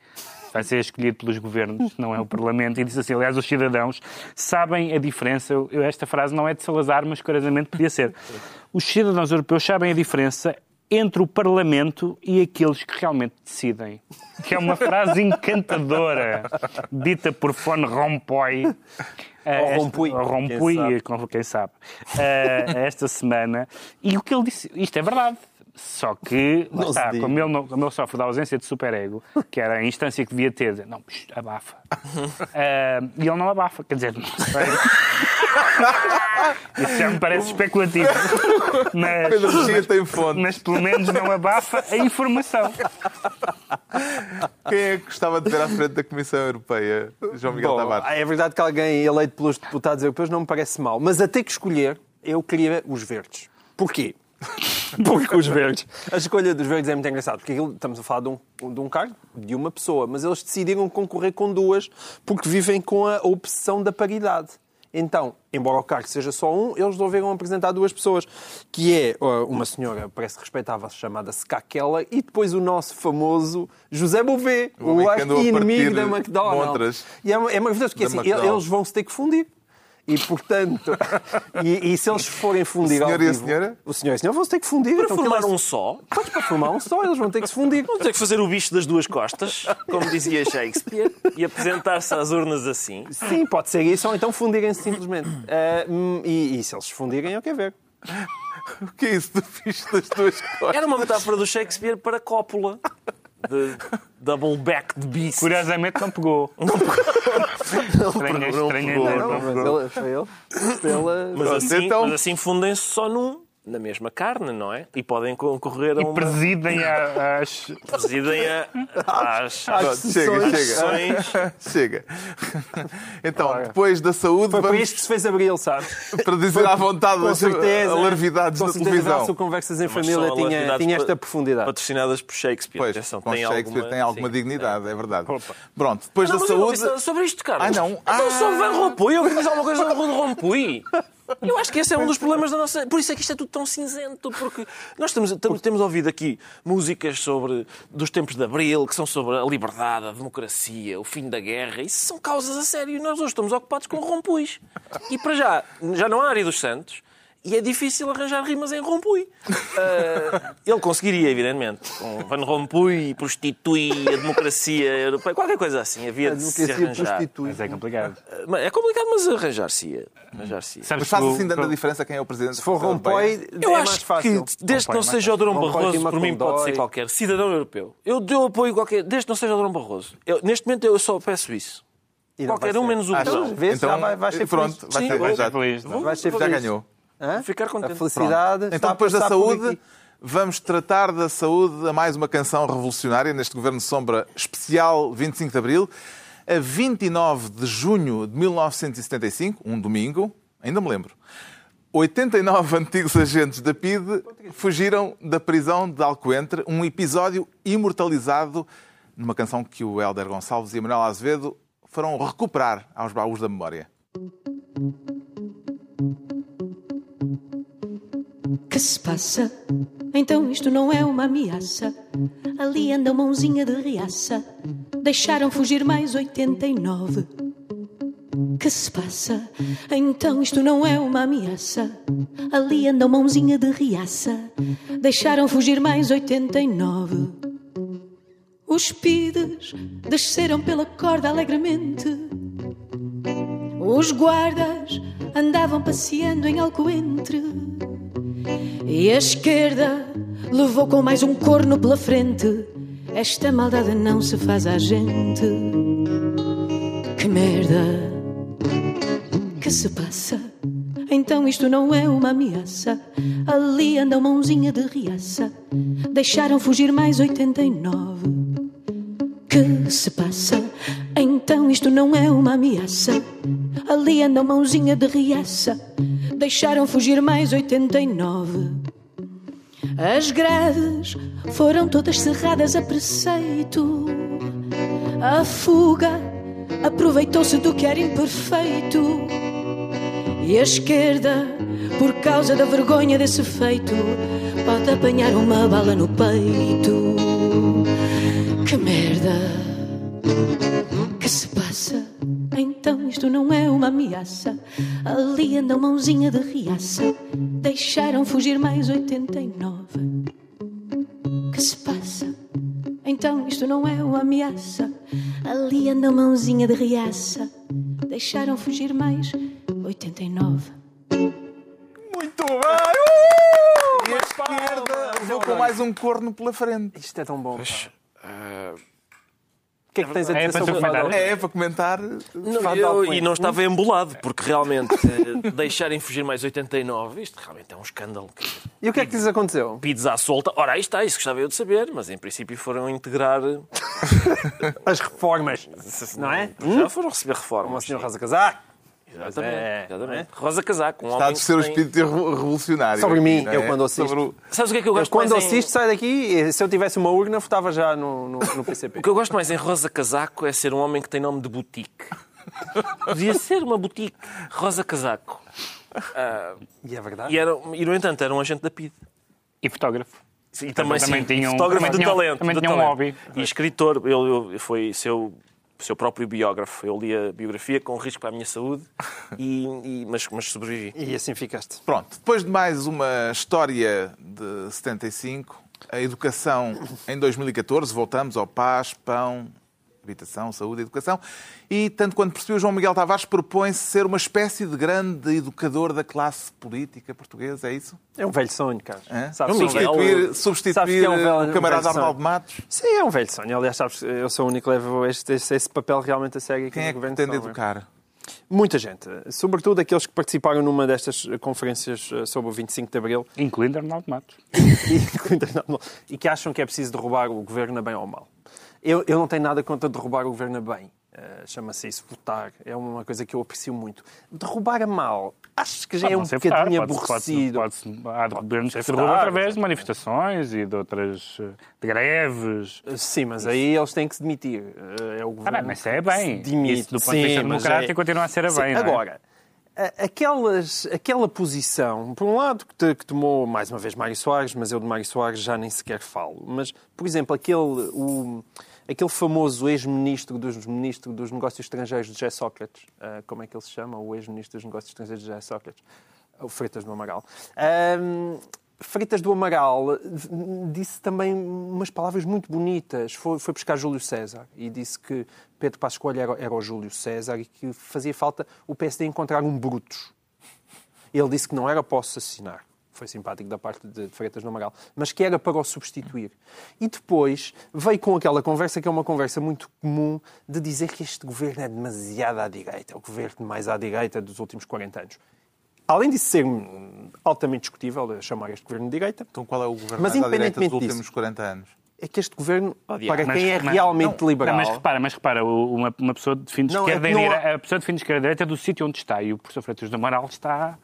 Speaker 4: Vai ser escolhido pelos governos, não é o Parlamento. E disse assim, aliás, os cidadãos sabem a diferença. Eu- esta frase não é de Salazar, mas curiosamente podia ser. Os cidadãos europeus sabem a diferença entre o Parlamento e aqueles que realmente decidem. Que é uma frase encantadora, dita por Von Rompuy. Eh,
Speaker 5: Ou Rompuy,
Speaker 4: ou
Speaker 5: quem
Speaker 4: Rompuy,
Speaker 5: sabe.
Speaker 4: com quem sabe, eh, esta semana. E o que ele disse, isto é verdade. Só que,
Speaker 5: Não
Speaker 4: está, como ele, não- como ele sofre da ausência de superego, que era a instância que devia ter, não, abafa. Eh, e ele não abafa, quer dizer, não sei. Isso já me parece especulativo. Mas,
Speaker 1: Pedro Mexia tem fonte.
Speaker 4: mas pelo menos não abafa a informação.
Speaker 1: Quem é que gostava de ver à frente da Comissão Europeia? João Miguel
Speaker 5: Bom,
Speaker 1: Tavares.
Speaker 5: é verdade que alguém eleito pelos deputados europeus não me parece mal, mas a ter que escolher, eu queria os verdes. Porquê? Porque os verdes. A escolha dos verdes é muito engraçado, porque aquilo- estamos a falar de um, de um cargo, de uma pessoa, mas eles decidiram concorrer com duas porque vivem com a obsessão da paridade. Então, embora o cargo seja só um, eles resolveram apresentar duas pessoas, que é uma senhora, parece respeitável, chamada Ska Keller, e depois o nosso famoso José Bové,
Speaker 1: O
Speaker 5: o inimigo da McDonald's. E é, é maravilhoso, porque
Speaker 1: da
Speaker 5: assim,
Speaker 1: McDonald's.
Speaker 5: eles vão se ter que fundir. E, portanto, e, e se eles forem fundir
Speaker 1: O senhor
Speaker 5: ao
Speaker 1: e a senhora?
Speaker 5: O senhor e a senhora vão ter que fundir.
Speaker 3: Para
Speaker 5: então,
Speaker 3: formar
Speaker 5: é-
Speaker 3: um só,
Speaker 5: Pois, para formar um só, eles vão ter que se fundir.
Speaker 3: vão ter que fazer o bicho das duas costas, como dizia Shakespeare, e apresentar-se às urnas assim.
Speaker 5: Sim, pode ser isso, ou então fundirem-se simplesmente. Hum, e, e se eles se fundirem, eu quero ver.
Speaker 1: O que é isso do fixe das duas costas?
Speaker 3: Era uma metáfora do Shakespeare para cópula. De double back de beast.
Speaker 4: Curiosamente não pegou. Não pegou.
Speaker 3: não
Speaker 4: Estranha, estranha,
Speaker 5: Não, mas
Speaker 3: assim fundem-se só num, na mesma carne, não é? E podem concorrer a
Speaker 4: E
Speaker 3: uma...
Speaker 4: presidem a- às.
Speaker 3: Presidem a, às,
Speaker 1: Pronto, chega, chega.
Speaker 3: sessões.
Speaker 1: Chega. Então, depois da saúde,
Speaker 5: Foi para
Speaker 1: vamos
Speaker 5: isto que se fez abril, sabes?
Speaker 1: para dizer à vontade
Speaker 5: Com
Speaker 1: as
Speaker 5: Com
Speaker 1: da
Speaker 5: certeza,
Speaker 1: televisão.
Speaker 5: o Conversas em Família tinha, tinha esta profundidade.
Speaker 3: Patrocinadas por Shakespeare.
Speaker 1: Pois,
Speaker 3: Atenção,
Speaker 1: com
Speaker 3: tem
Speaker 1: Shakespeare
Speaker 3: alguma,
Speaker 1: tem alguma
Speaker 3: sim.
Speaker 1: dignidade, é verdade. Pronto, depois
Speaker 3: Não,
Speaker 1: da
Speaker 3: não
Speaker 1: saúde...
Speaker 3: sobre isto, Carlos.
Speaker 1: Ah, não?
Speaker 3: Então
Speaker 1: Ah.
Speaker 3: sobre Van Rompuy. Eu queria dizer alguma coisa sobre Van Rompuy. Eu acho que esse é um dos problemas da nossa. Por isso é que isto é tudo tão cinzento, porque nós temos, temos, temos ouvido aqui músicas sobre dos tempos de Abril, que são sobre a liberdade, a democracia, o fim da guerra. Isso são causas a sério e nós hoje estamos ocupados com rompuis. E para já, já não há Ari dos Santos. E é difícil arranjar rimas em Rompuy. Uh, ele conseguiria, evidentemente. Com Van Rompuy, prostitui, a democracia europeia, qualquer coisa assim. Havia
Speaker 5: A
Speaker 3: de se
Speaker 5: democracia
Speaker 3: arranjar.
Speaker 5: prostitui.
Speaker 4: Mas é complicado.
Speaker 3: Uh, mas É complicado, mas arranjar-se-ia. Arranjar-se
Speaker 4: Sabes
Speaker 1: Mas faz
Speaker 4: que o-
Speaker 1: assim tanta diferença quem é o presidente.
Speaker 5: Se for Rompoy,
Speaker 3: Eu
Speaker 5: é
Speaker 3: acho
Speaker 5: mais fácil.
Speaker 3: que, desde que não
Speaker 4: Rompuy,
Speaker 3: seja o Durão
Speaker 5: Rompuy
Speaker 3: Barroso, por mim pode ser qualquer cidadão europeu. Eu dou apoio a qualquer. Desde que não seja o Durão Barroso. Eu, neste momento eu só peço isso.
Speaker 5: E
Speaker 3: Qualquer um
Speaker 5: ser.
Speaker 3: menos o? Durão.
Speaker 5: Já vai- vai ser
Speaker 1: pronto, vai ser, já,
Speaker 4: é?
Speaker 1: Ganhou.
Speaker 5: Hã?
Speaker 3: Ficar
Speaker 5: A
Speaker 3: contente.
Speaker 5: felicidade. está
Speaker 1: Então,
Speaker 5: a
Speaker 1: depois da saúde,
Speaker 5: aqui.
Speaker 1: vamos tratar da saúde a mais uma canção revolucionária neste Governo de Sombra especial 25 de Abril. A 29 de junho de 1975, um domingo, ainda me lembro, 89 antigos agentes da PIDE fugiram da prisão de Alcoentre, um episódio imortalizado numa canção que o Hélder Gonçalves e a Manuel Azevedo foram recuperar aos baús da memória.
Speaker 2: Que se passa? Então isto não é uma ameaça. Ali anda mãozinha de riaça. Deixaram fugir mais 89. Que se passa? Então isto não é uma ameaça. Ali anda mãozinha de riaça. Deixaram fugir mais 89. Os pides desceram pela corda alegremente. Os guardas andavam passeando em Alcoentre. E a esquerda levou com mais um corno pela frente. Esta maldade não se faz à gente. Que merda que se passa? Então isto não é uma ameaça. Ali anda mãozinha de riaça. Deixaram fugir mais 89. Que se passa? Então isto não é uma ameaça. Ali anda mãozinha de riaça. Deixaram fugir mais 89. As grades foram todas cerradas a preceito. A fuga aproveitou-se do que era imperfeito. E a esquerda, por causa da vergonha desse feito, pode apanhar uma bala no peito. Que merda! Que se passa? Então isto não é uma ameaça. Ali anda uma mãozinha de riaça. Deixaram fugir mais 89. Que se passa? Então isto não é uma ameaça. Ali anda uma mãozinha de riaça. Deixaram fugir mais 89.
Speaker 1: Muito bem! Uh! E a esquerda levou com mais um corno pela frente.
Speaker 5: Isto é tão bom. pá.
Speaker 3: Ah,
Speaker 5: O que é que tens a
Speaker 4: É
Speaker 5: dizer
Speaker 4: para
Speaker 5: sobre o
Speaker 4: comentar.
Speaker 5: Fado?
Speaker 1: É, para comentar.
Speaker 3: Não, eu- e não estava embolado, porque realmente eh, deixarem fugir mais 89, isto realmente é um escândalo.
Speaker 5: E o que é que lhes aconteceu?
Speaker 3: Pides à solta. Ora, aí está, isso gostava eu de saber, mas em princípio foram integrar.
Speaker 5: As reformas. Não é?
Speaker 3: Já foram receber reformas.
Speaker 5: o senhor Rosa Casaco.
Speaker 3: Exatamente.
Speaker 5: É,
Speaker 3: exatamente. Rosa Casaco, um
Speaker 1: Está a descer o
Speaker 3: tem-
Speaker 1: espírito revo- revolucionário.
Speaker 5: Sobre mim,
Speaker 1: não
Speaker 5: eu
Speaker 1: é?
Speaker 5: quando assisto.
Speaker 1: Sobre o-
Speaker 3: Sabes o que é que eu
Speaker 5: Eu,
Speaker 3: gosto
Speaker 5: quando
Speaker 3: mais em-
Speaker 5: assisto, sai daqui e se eu tivesse uma urna, votava já no, no, no PCP.
Speaker 3: O que eu gosto mais em Rosa Casaco é ser um homem que tem nome de boutique. Podia ser uma boutique. Rosa Casaco. Ah,
Speaker 5: E é verdade.
Speaker 3: e, era, e, no entanto, era um agente da PID.
Speaker 4: E fotógrafo.
Speaker 3: E também,
Speaker 4: Também
Speaker 3: sim,
Speaker 4: tinha um-
Speaker 3: fotógrafo
Speaker 4: também
Speaker 3: de
Speaker 4: tinha
Speaker 3: talento.
Speaker 4: também
Speaker 3: de
Speaker 4: tinha um
Speaker 3: talento.
Speaker 4: hobby.
Speaker 3: E escritor. Ele, ele foi seu, seu próprio biógrafo. Eu li a biografia com risco para a minha saúde, e, e- mas, mas sobrevivi.
Speaker 5: E assim ficaste.
Speaker 1: Pronto, depois de mais uma história de 75, a educação em 2014, voltamos ao paz, pão, habitação, saúde e educação. E, tanto quanto percebi, o João Miguel Tavares propõe-se ser uma espécie de grande educador da classe política portuguesa, é isso?
Speaker 5: É um velho sonho, Carlos.
Speaker 1: Hã?
Speaker 5: Sabes,
Speaker 3: João
Speaker 5: que é um
Speaker 1: Substituir,
Speaker 5: sabes
Speaker 1: substituir
Speaker 5: que é um velho-
Speaker 1: o camarada
Speaker 5: um.
Speaker 1: Arnaldo Matos?
Speaker 5: Sim, é um velho sonho. Aliás, sabes, eu sou o único que levo este, este- esse papel realmente a sério aqui
Speaker 1: Quem
Speaker 5: no
Speaker 1: é que
Speaker 5: Governo
Speaker 1: pretende educar?
Speaker 5: Muita gente. Sobretudo aqueles que participaram numa destas conferências eh, sobre o 25 de Abril
Speaker 4: Incluindo Arnaldo Matos.
Speaker 5: e que acham que é preciso derrubar o governo a bem ou mal. Eu, eu não tenho nada contra derrubar o governo a bem. Eh, Chama-se isso votar. É uma coisa que eu aprecio muito. Derrubar a mal, acho que já é um bocadinho
Speaker 4: votar, pode-
Speaker 5: aborrecido.
Speaker 4: Pode, pode, há governos que se derrubam através de manifestações e de outras eh, de greves.
Speaker 5: Sim, mas aí eles têm que se demitir. Eh, É o
Speaker 4: Ah,
Speaker 5: governo
Speaker 4: bem, mas isso é bem.
Speaker 5: se demite.
Speaker 4: Isso, do ponto de vista
Speaker 5: mas
Speaker 4: democrático,
Speaker 5: é-
Speaker 4: continua a ser a
Speaker 5: Sim,
Speaker 4: bem. não é?
Speaker 5: Aquelas, aquela posição, por um lado, que, que tomou mais uma vez Mário Soares, mas eu de Mário Soares já nem sequer falo. Mas, por exemplo, aquele, o, aquele famoso ex-ministro dos, ministro dos Negócios Estrangeiros, José Sócrates, ah, como é que ele se chama? O ex-ministro dos Negócios Estrangeiros, José Sócrates, o Freitas do Amaral. Ahm, Freitas do Amaral disse também umas palavras muito bonitas. Foi, foi buscar Júlio César e disse que Pedro Passos Coelho era, era o Júlio César e que fazia falta o PSD encontrar um Brutus. Ele disse que não era para assassinar. Foi simpático da parte de Freitas do Amaral. Mas que era para o substituir. E depois veio com aquela conversa, que é uma conversa muito comum, de dizer que este governo é demasiado à direita. É o governo mais à direita dos últimos 40 anos. Além de ser altamente discutível chamar este governo de direita,
Speaker 1: Então qual é o governo
Speaker 5: Mas
Speaker 1: mais à direita dos
Speaker 5: independentemente
Speaker 1: últimos 40 anos?
Speaker 5: é que este governo, para
Speaker 4: Mas-
Speaker 5: quem é
Speaker 4: mas-
Speaker 5: realmente
Speaker 4: não,
Speaker 5: liberal...
Speaker 4: Não, mas repara, mas repara, uma, uma pessoa define
Speaker 5: é
Speaker 4: esquerda
Speaker 5: que
Speaker 4: e direita,
Speaker 5: há-
Speaker 4: a pessoa define esquerda e direita do sítio onde está e o professor Freitas do Amaral está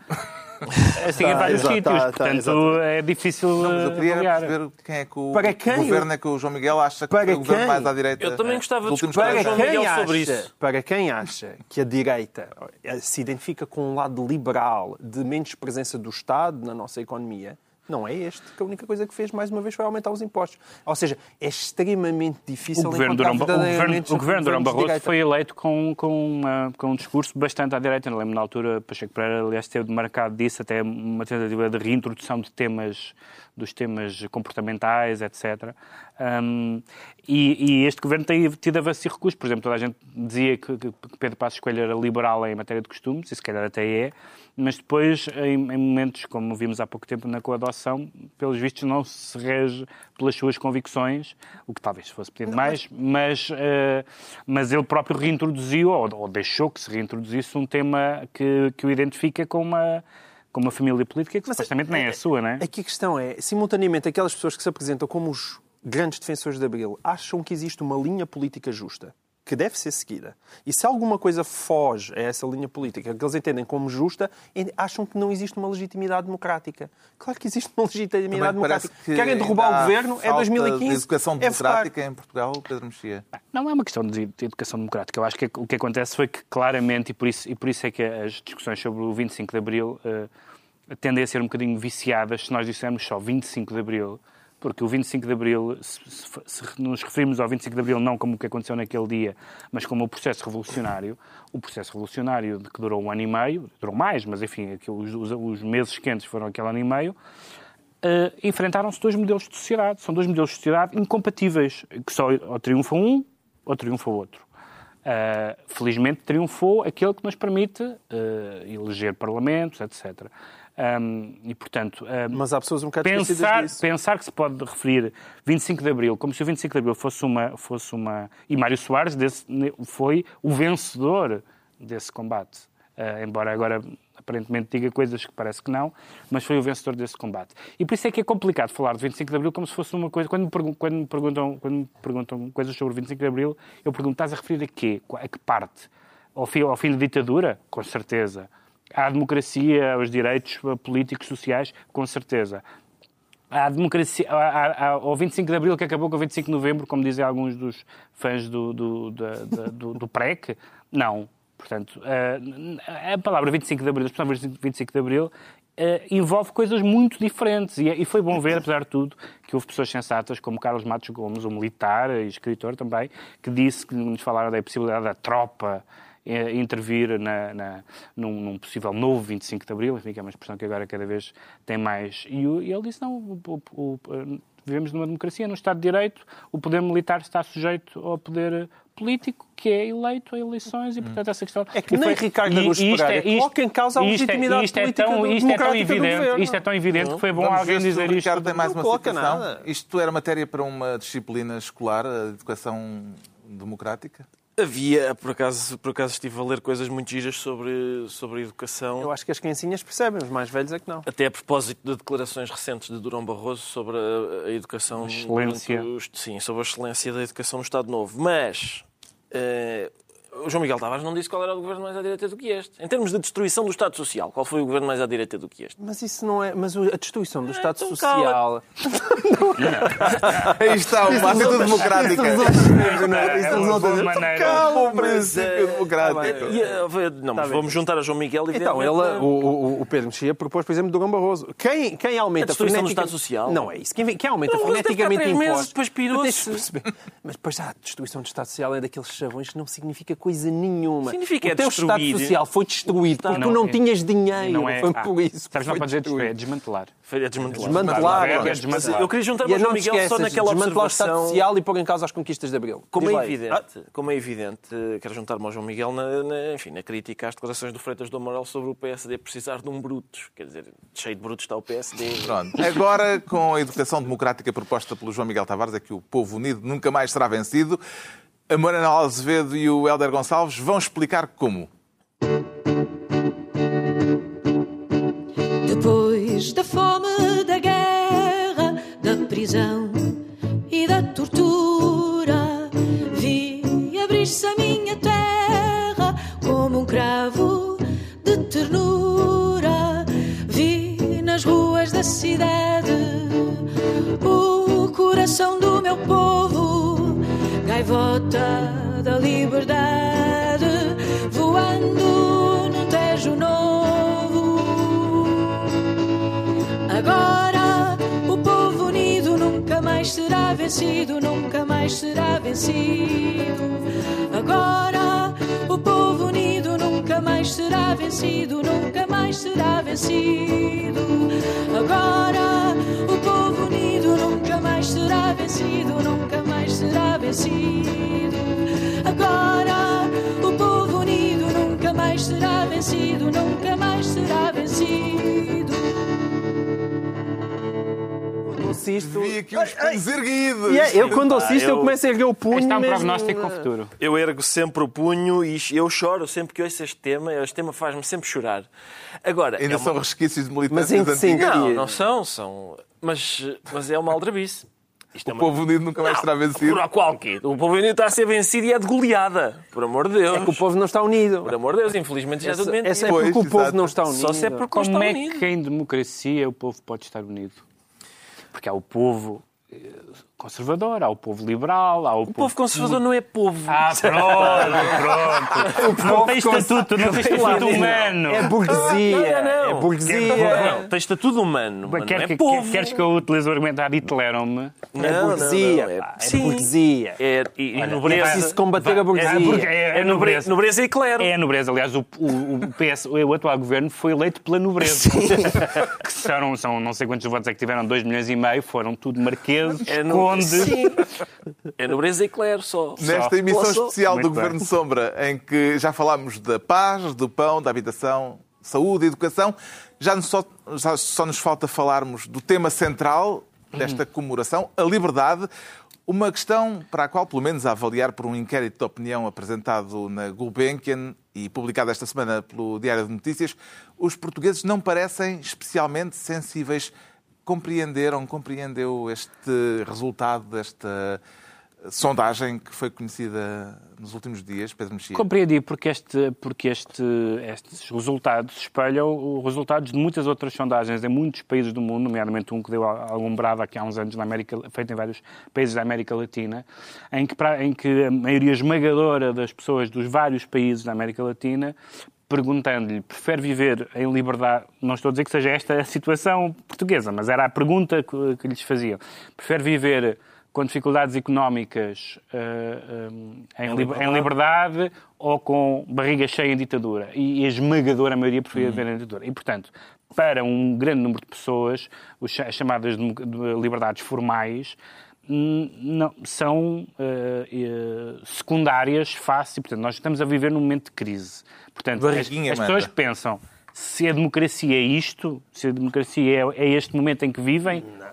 Speaker 4: assim em
Speaker 5: Está,
Speaker 4: vários sítios, portanto é difícil
Speaker 1: Não, mas eu queria
Speaker 4: avaliar.
Speaker 1: perceber quem é que o
Speaker 5: Para quem
Speaker 1: governo é que o João Miguel acha que
Speaker 5: Para
Speaker 1: o governo
Speaker 5: quem?
Speaker 1: mais à direita.
Speaker 3: Eu também gostava de
Speaker 1: últimos
Speaker 3: escutar
Speaker 1: 40
Speaker 3: João
Speaker 5: quem
Speaker 3: Miguel sobre
Speaker 5: acha,
Speaker 3: isso.
Speaker 5: Para quem acha que a direita eh, se identifica com um lado liberal de menos presença do Estado na nossa economia, não é este, que a única coisa que fez, mais uma vez, foi aumentar os impostos. Ou seja, é extremamente difícil
Speaker 4: O governo, Durão, o governo, o governo Durão Barroso foi eleito com, com, uma- com um discurso bastante à direita. Eu lembro na altura, Pacheco Pereira, aliás, esteve marcado disso, até uma tentativa de reintrodução de temas, dos temas comportamentais, etc. Hum, e, e este governo tem tido a esse recurso. Por exemplo, toda a gente dizia que, que Pedro Passos Coelho era liberal em matéria de costumes, e se calhar até é, mas depois, em, em momentos, como vimos há pouco tempo na coadoção, pelos vistos não se rege pelas suas convicções, o que talvez fosse pedido mais, mas, eh, mas ele próprio reintroduziu, ou, ou deixou que se reintroduzisse um tema que, que o identifica com uma, com uma família política que
Speaker 5: Mas
Speaker 4: supostamente nem é a sua, não é?
Speaker 5: Aqui a questão é, simultaneamente, aquelas pessoas que se apresentam como os grandes defensores de Abril acham que existe uma linha política justa que deve ser seguida. E se alguma coisa foge a essa linha política que eles entendem como justa, acham que não existe uma legitimidade democrática. Claro que existe uma legitimidade democrática.
Speaker 1: que
Speaker 5: Querem derrubar o governo, é
Speaker 1: falta
Speaker 5: 2015.
Speaker 1: De educação
Speaker 5: é
Speaker 1: democrática em Portugal, Pedro Mexia.
Speaker 4: Não é uma questão de, educação democrática. Eu acho que o que acontece foi que claramente, e por isso, e por isso é que as discussões sobre o 25 de Abril eh, tendem a ser um bocadinho viciadas se nós dissermos só 25 de Abril, porque o 25 de Abril, se, se- nos referimos ao 25 de Abril não como o que aconteceu naquele dia, mas como o processo revolucionário, o processo revolucionário que durou um ano e meio, durou mais, mas enfim, aqueles- os, os meses quentes foram aquele ano e meio, eh, enfrentaram-se dois modelos de sociedade. São dois modelos de sociedade incompatíveis, que só ou triunfa um ou triunfa o outro. Eh, felizmente triunfou aquele que nos permite eh, eleger parlamentos, etc. Um, e, portanto, um,
Speaker 5: Mas há pessoas um bocado
Speaker 4: pensar,
Speaker 5: disso.
Speaker 4: pensar que se pode referir 25 de Abril como se o 25 de Abril fosse uma... Fosse uma e Mário Soares desse, foi o vencedor desse combate. Eh, embora agora aparentemente diga coisas que parece que não, mas foi o vencedor desse combate. E por isso é que é complicado falar de 25 de Abril como se fosse uma coisa... Quando me, quando me perguntam, quando me perguntam coisas sobre o 25 de Abril, eu pergunto, estás a referir a quê? A que parte? Ao fim, ao fim da ditadura? Com certeza. À democracia, aos direitos políticos, sociais? Com certeza. À democracia, à- à- ao 25 de Abril, que acabou com o 25 de Novembro, como dizem alguns dos fãs do, do, da- do, do PREC, não. Portanto, a, a palavra 25 de Abril, a expressão 25 de Abril, eh, envolve coisas muito diferentes. É- e foi bom ver, apesar de tudo, que houve pessoas sensatas, como Carlos Matos Gomes, um militar e escritor também, que disse que nos falaram da possibilidade da tropa eh, intervir na, na- num, num possível novo 25 de Abril, enfim, que é uma expressão que agora cada vez tem mais. E, o- e ele disse, não, o- o- o- vivemos numa democracia, num Estado de Direito, o poder militar está sujeito ao poder político, que é eleito a eleições, e, portanto, essa questão...
Speaker 5: É que
Speaker 4: e
Speaker 5: nem Ricardo
Speaker 4: e-
Speaker 5: Araújo
Speaker 4: e isto
Speaker 5: Pereira coloca em causa a
Speaker 4: isto é-
Speaker 5: legitimidade
Speaker 4: isto é
Speaker 5: política
Speaker 4: tão-
Speaker 5: do-
Speaker 4: Isto é tão evidente,
Speaker 5: governo.
Speaker 4: isto é tão evidente que foi bom
Speaker 1: Vamos
Speaker 4: alguém dizer isto.
Speaker 1: Ricardo tem mais
Speaker 5: Não
Speaker 1: uma
Speaker 5: coloca
Speaker 1: citação.
Speaker 5: nada.
Speaker 1: Isto era matéria para uma disciplina escolar, a educação democrática?
Speaker 3: Havia, por acaso, por acaso estive a ler coisas muito giras sobre, sobre a educação.
Speaker 5: Eu acho que as criancinhas percebem, os mais velhos é que não.
Speaker 3: Até a propósito de declarações recentes de Durão Barroso sobre a, a educação.
Speaker 4: excelência.
Speaker 3: durante sim, sobre a excelência da educação no Estado Novo. Mas eh, o João Miguel Tavares não disse qual era o governo mais à direita do que este. Em termos de destruição do Estado Social, qual foi o governo mais à direita do que este?
Speaker 5: Mas isso não é. Mas o- a destruição do Estado
Speaker 3: então
Speaker 5: Social.
Speaker 1: Aí está, uma atitude democrática.
Speaker 4: É uma boa maneira.
Speaker 1: Um princípio democrático.
Speaker 3: Eh, não, mas vamos juntar a João Miguel e
Speaker 5: Então, ele, o, o, o Pedro Mexia propôs, por exemplo, Durão Barroso. Quem, quem aumenta
Speaker 3: A destruição do Estado Social?
Speaker 5: Não é isso. Quem, quem aumenta freneticamente impostos...
Speaker 3: depois pirou-se.
Speaker 5: Mas depois já a destruição do Estado Social é daqueles chavões que não significa coisa nenhuma.
Speaker 3: Significa
Speaker 5: o
Speaker 3: é
Speaker 5: teu Estado
Speaker 3: destruir.
Speaker 5: Social foi destruído porque tu
Speaker 4: Não,
Speaker 5: não
Speaker 4: é-
Speaker 5: tinhas dinheiro.
Speaker 4: Não é,
Speaker 5: foi
Speaker 4: ah,
Speaker 5: por isso.
Speaker 4: Sabes, não dizer destruir, é desmantelar.
Speaker 3: Desmantelar.
Speaker 5: Desmantelar.
Speaker 4: É desmantelar.
Speaker 3: Eu queria juntar
Speaker 5: E
Speaker 3: ao
Speaker 5: não
Speaker 3: Miguel só
Speaker 5: esqueças,
Speaker 3: naquela
Speaker 5: desmantelar o Estado
Speaker 3: observação...
Speaker 5: Social e pôr em causa as conquistas de Abril.
Speaker 3: Como é evidente, como é evidente, quero juntar-me ao João Miguel na, na- enfim, na crítica às declarações do Freitas do Amaral sobre o PSD precisar de um brutos. Quer dizer, cheio de brutos está o PSD.
Speaker 1: Pronto. Agora, com a educação democrática proposta pelo João Miguel Tavares, é que o povo unido nunca mais será vencido. A Morena Azevedo e o Helder Gonçalves vão explicar como.
Speaker 2: Depois da fome, da guerra, da prisão vencido, nunca mais será vencido. Agora o povo unido nunca mais será vencido, nunca mais será vencido. Agora o povo unido nunca mais será vencido, nunca mais será vencido. Agora o povo unido nunca mais será vencido, nunca
Speaker 5: ouço isto-
Speaker 1: Vi aqui os punhos erguidos.
Speaker 5: E é, eu quando ouço isto, eu
Speaker 3: eu-
Speaker 5: começo a erguer o punho
Speaker 4: Este é um
Speaker 5: mesmo-
Speaker 4: prognóstico ao futuro.
Speaker 3: Eu ergo sempre o punho e eu choro sempre que ouço este tema. Este tema faz-me sempre chorar. Agora,
Speaker 1: Ainda
Speaker 3: é uma-
Speaker 1: são resquícios de
Speaker 5: Mas
Speaker 1: militâncias
Speaker 5: em?
Speaker 3: Não, não são, são. Mas, mas é uma aldrabice. Isto é
Speaker 1: O
Speaker 3: uma-
Speaker 1: povo unido nunca mais será vencido.
Speaker 3: Por qual quê? O povo unido está a ser vencido e é de goleada. Por amor de Deus.
Speaker 5: É que o povo não está unido.
Speaker 3: Por amor de Deus, infelizmente já é tudo mentira.
Speaker 5: Essa é
Speaker 1: Pois,
Speaker 5: porque o povo
Speaker 1: exato.
Speaker 5: não está unido.
Speaker 3: Só se é porque não
Speaker 4: Como
Speaker 3: está
Speaker 4: é
Speaker 3: unido.
Speaker 4: que em democracia o povo pode estar unido? Porque há o povo conservador, há o povo liberal, há o,
Speaker 3: O povo conservador não é povo.
Speaker 4: Ah, pronto, pronto. Não tem estatuto, não tem estatuto humano.
Speaker 5: É burguesia.
Speaker 3: Não, não, não.
Speaker 5: É burguesia.
Speaker 3: Não, tem estatuto humano. mas
Speaker 4: Quer
Speaker 3: não
Speaker 4: que-
Speaker 3: é povo.
Speaker 4: Queres que eu utilize o argumentar Hitlerum?
Speaker 5: É burguesia.
Speaker 3: não, não,
Speaker 5: É
Speaker 3: Sim.
Speaker 5: burguesia.
Speaker 3: É, e, e
Speaker 4: Olha,
Speaker 3: nobreza.
Speaker 5: É preciso combater a burguesia.
Speaker 4: É, é,
Speaker 3: É nobreza, nobreza e clero.
Speaker 4: É a nobreza. Aliás, o, o, o PS, o atual governo foi eleito pela nobreza. que são, são não sei quantos votos é que tiveram, 2 milhões e meio, foram tudo
Speaker 3: É no-
Speaker 4: condes.
Speaker 3: Sim. É nobreza e clero só.
Speaker 1: Nesta
Speaker 3: Só.
Speaker 1: emissão especial do
Speaker 4: Muito bem.
Speaker 1: Governo Sombra, em que já falámos da paz, do pão, da habitação, saúde, educação, já nos só, já só nos falta falarmos do tema central desta comemoração, a liberdade. Uma questão para a qual, pelo menos a avaliar por um inquérito de opinião apresentado na Gulbenkian e publicado esta semana pelo Diário de Notícias, os portugueses não parecem especialmente sensíveis. Compreenderam, compreendeu este resultado desta sondagem que foi conhecida nos últimos dias, Pedro Mexia?
Speaker 4: Compreendi porque, este, porque este, estes resultados espelham os resultados de muitas outras sondagens em muitos países do mundo, nomeadamente um que deu algum brado aqui há uns anos, na América, feito em vários países da América Latina, em que, em que a maioria esmagadora das pessoas dos vários países da América Latina perguntando-lhe, prefere viver em liberdade, não estou a dizer que seja esta a situação portuguesa, mas era a pergunta que, que lhes faziam, prefere viver com dificuldades económicas eh, eh, em, liber- em liberdade ou com barriga cheia em ditadura. E a esmagadora maioria preferia viver em ditadura. E, portanto, para um grande número de pessoas, as chamadas de liberdades formais não, são eh, eh, secundárias, face, portanto, nós estamos a viver num momento de crise. Portanto, as,
Speaker 1: Barriguinha,
Speaker 4: as pessoas pensam, se a democracia é isto, se a democracia é, é este momento em que vivem, Não,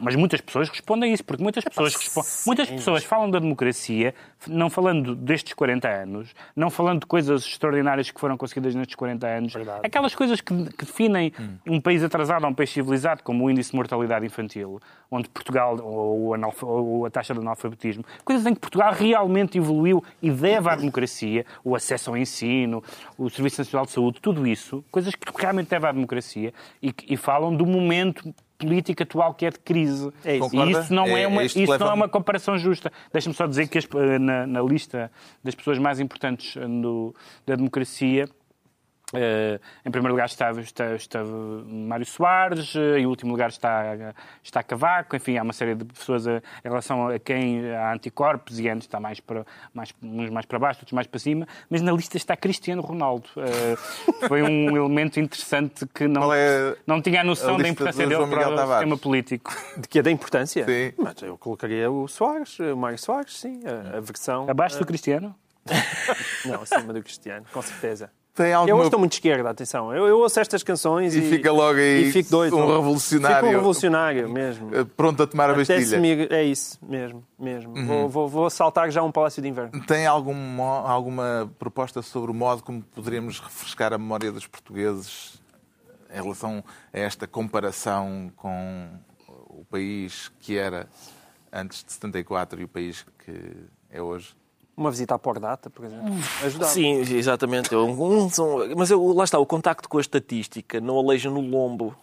Speaker 4: mas muitas pessoas respondem a isso, porque muitas pessoas, respondem, muitas pessoas falam da democracia, não falando destes 40 anos, não falando de coisas extraordinárias que foram conseguidas nestes 40 anos, aquelas coisas que, que definem um país atrasado ou um país civilizado, como o índice de mortalidade infantil, onde Portugal, ou, ou a taxa de analfabetismo, coisas em que Portugal realmente evoluiu e deve à democracia, o acesso ao ensino, o Serviço Nacional de Saúde, tudo isso, coisas que realmente devem à democracia e, e falam do momento político atual que é de crise.
Speaker 5: É isso.
Speaker 4: E isso não é,
Speaker 1: É-
Speaker 4: uma,
Speaker 1: é
Speaker 4: isso não é uma comparação justa. Deixa-me só dizer que as- na, na lista das pessoas mais importantes no- da democracia, eh, em primeiro lugar estava, está, estava Mário Soares, eh, em último lugar está, está Cavaco, enfim, há uma série de pessoas a- em relação a quem há anticorpos e antes está mais para, mais, uns mais para baixo, outros mais para cima, mas na lista está Cristiano Ronaldo. Eh, foi um elemento interessante que não,
Speaker 1: é
Speaker 4: não tinha a noção
Speaker 1: a
Speaker 4: da importância dele para o
Speaker 1: Tavares?
Speaker 4: sistema político.
Speaker 5: De que é da importância?
Speaker 1: Sim.
Speaker 5: Mas eu colocaria o Soares, o Mário Soares, sim, a, a versão.
Speaker 4: Abaixo do Cristiano?
Speaker 5: Não, acima do Cristiano, com certeza.
Speaker 1: Tem
Speaker 5: Eu
Speaker 1: alguma...
Speaker 5: hoje estou muito de esquerda, atenção. Eu, eu ouço estas canções
Speaker 1: E
Speaker 5: e,
Speaker 1: fica logo aí
Speaker 5: e fico doido.
Speaker 1: um revolucionário.
Speaker 5: Fico um revolucionário mesmo.
Speaker 1: eh, Pronto a tomar a Bastilha.
Speaker 5: É isso, mesmo. mesmo.
Speaker 1: Uhum.
Speaker 5: Vou, vou, vou assaltar já um palácio de inverno.
Speaker 1: Tem algum alguma proposta sobre o modo como poderíamos refrescar a memória dos portugueses em relação a esta comparação com o país que era antes de 74 e o país que é hoje?
Speaker 5: Uma visita à Pordata, por exemplo. Ajudava.
Speaker 3: Sim, exatamente. Eu- um- são- Mas eu- lá está, o contacto com a estatística não aleija no lombo.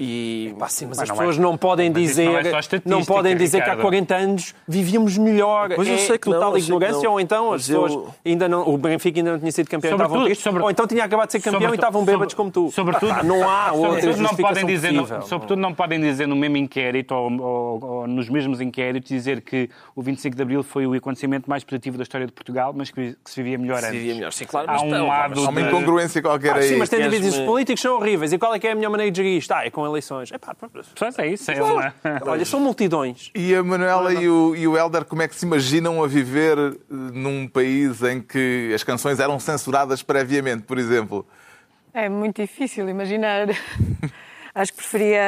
Speaker 3: E
Speaker 5: sim, mas,
Speaker 4: Mas
Speaker 5: as
Speaker 4: não é-
Speaker 5: pessoas não podem
Speaker 4: mas
Speaker 5: dizer,
Speaker 4: não
Speaker 5: não,
Speaker 4: é estatística,
Speaker 5: podem dizer que há
Speaker 4: Ricardo.
Speaker 5: 40 anos vivíamos melhor.
Speaker 3: Pois eu
Speaker 5: é
Speaker 3: sei que não,
Speaker 5: total
Speaker 3: eu sei que
Speaker 5: ignorância,
Speaker 3: não.
Speaker 5: ou então as
Speaker 3: Mas eu-
Speaker 5: pessoas ainda não, o Benfica ainda não tinha sido campeão e estavam tristes,
Speaker 4: sobre-
Speaker 5: ou então tinha acabado de ser campeão
Speaker 4: Sobretudo-
Speaker 5: e estavam bêbados
Speaker 4: sobre-
Speaker 5: como tu.
Speaker 4: Sobretudo,
Speaker 5: não há outra
Speaker 4: não podem dizer, no, sobretudo não podem dizer no mesmo inquérito ou, ou- ou nos mesmos inquéritos dizer que o 25 de Abril foi o acontecimento mais positivo da história de Portugal, mas que, que se vivia melhor
Speaker 3: se
Speaker 4: antes.
Speaker 3: vivia melhor. Sim, claro.
Speaker 4: Há
Speaker 3: mas
Speaker 4: um
Speaker 3: não,
Speaker 4: lado
Speaker 3: mas-
Speaker 1: Há uma incongruência qualquer
Speaker 5: Ah,
Speaker 1: aí.
Speaker 5: sim, mas tem de
Speaker 3: queres-me-
Speaker 5: dizer, os políticos são horríveis. E qual é que é a melhor maneira de gerir isto? Ah, é com eleições. Epá.
Speaker 4: Pois é isso, é uma...
Speaker 5: Olha, são multidões.
Speaker 1: E a Manuela e o, e o Helder, como é que se imaginam a viver eh, num país em que as canções eram censuradas previamente, por exemplo?
Speaker 6: É muito difícil imaginar. Acho que preferia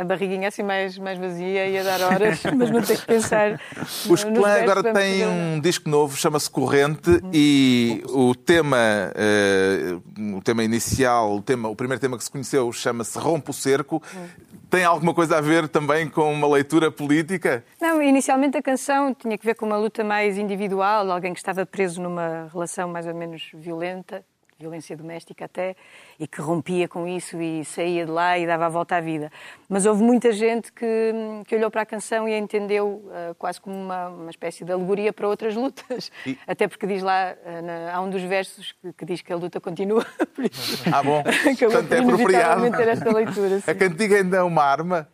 Speaker 6: a barriguinha assim mais, mais vazia e a dar horas, mas não ter que pensar.
Speaker 1: Os
Speaker 6: nos
Speaker 1: Clã agora têm
Speaker 6: fazer
Speaker 1: um disco novo, chama-se Corrente, e o tema, eh, o tema inicial, o, tema, o primeiro tema que se conheceu chama-se Rompe o Cerco. Tem alguma coisa a ver também com uma leitura política?
Speaker 6: Não, inicialmente a canção tinha que ver com uma luta mais individual, alguém que estava preso numa relação mais ou menos violenta, violência doméstica até, e que rompia com isso e saía de lá e dava a volta à vida. Mas houve muita gente que, que olhou para a canção e a entendeu ah, quase como uma, uma espécie de alegoria para outras lutas.
Speaker 1: E-
Speaker 6: Até porque diz lá, ah, na- há um dos versos que, que diz que a luta continua.
Speaker 1: Ah, bom. Portanto,
Speaker 6: por
Speaker 1: é apropriado.
Speaker 6: ter esta leitura. sim.
Speaker 1: A cantiga ainda é uma arma?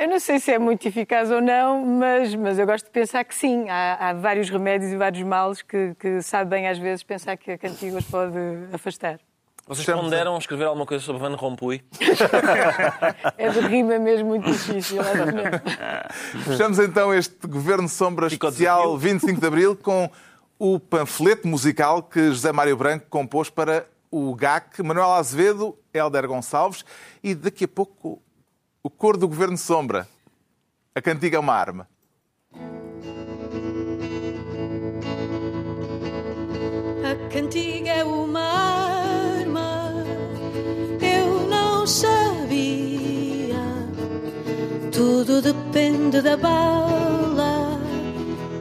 Speaker 6: Eu não sei se é muito eficaz ou não, mas, mas eu gosto de pensar que sim. Há, há vários remédios e vários males que, que sabe bem às vezes pensar que a cantiga os pode afastar.
Speaker 3: Vocês ponderam escrever alguma coisa sobre Van Rompuy?
Speaker 6: É de rima mesmo muito difícil. mesmo.
Speaker 1: Fechamos então este Governo Sombra especial 25 de Abril com o panfleto musical que José Mário Branco compôs para o GAC, Manuel Azevedo, Helder Gonçalves e daqui a pouco o cor do Governo Sombra. A cantiga é uma arma.
Speaker 2: A cantiga é uma arma, eu não sabia. Tudo depende da bala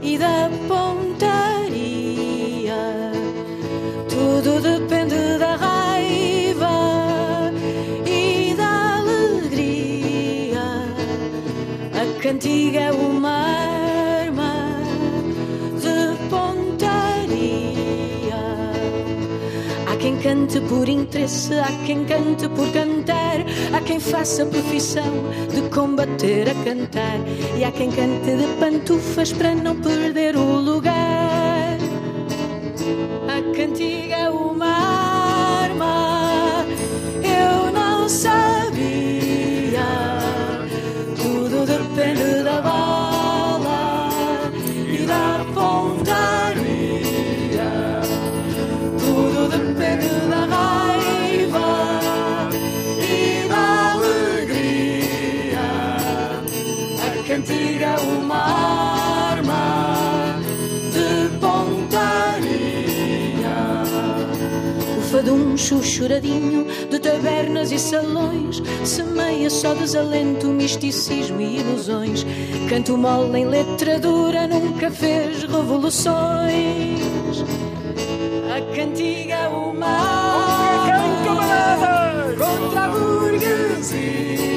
Speaker 2: e da pontaria. Tudo depende da raiva cantiga é uma arma de pontaria. Há quem cante por interesse, há quem cante por cantar, há quem faça profissão de combater a cantar, e há quem cante de pantufas para não perder o lugar. A cantiga chuchuradinho de tabernas e salões, semeia só desalento, misticismo e ilusões. Canto mole em letra dura, nunca fez revoluções. A cantiga humana contra a burguesia.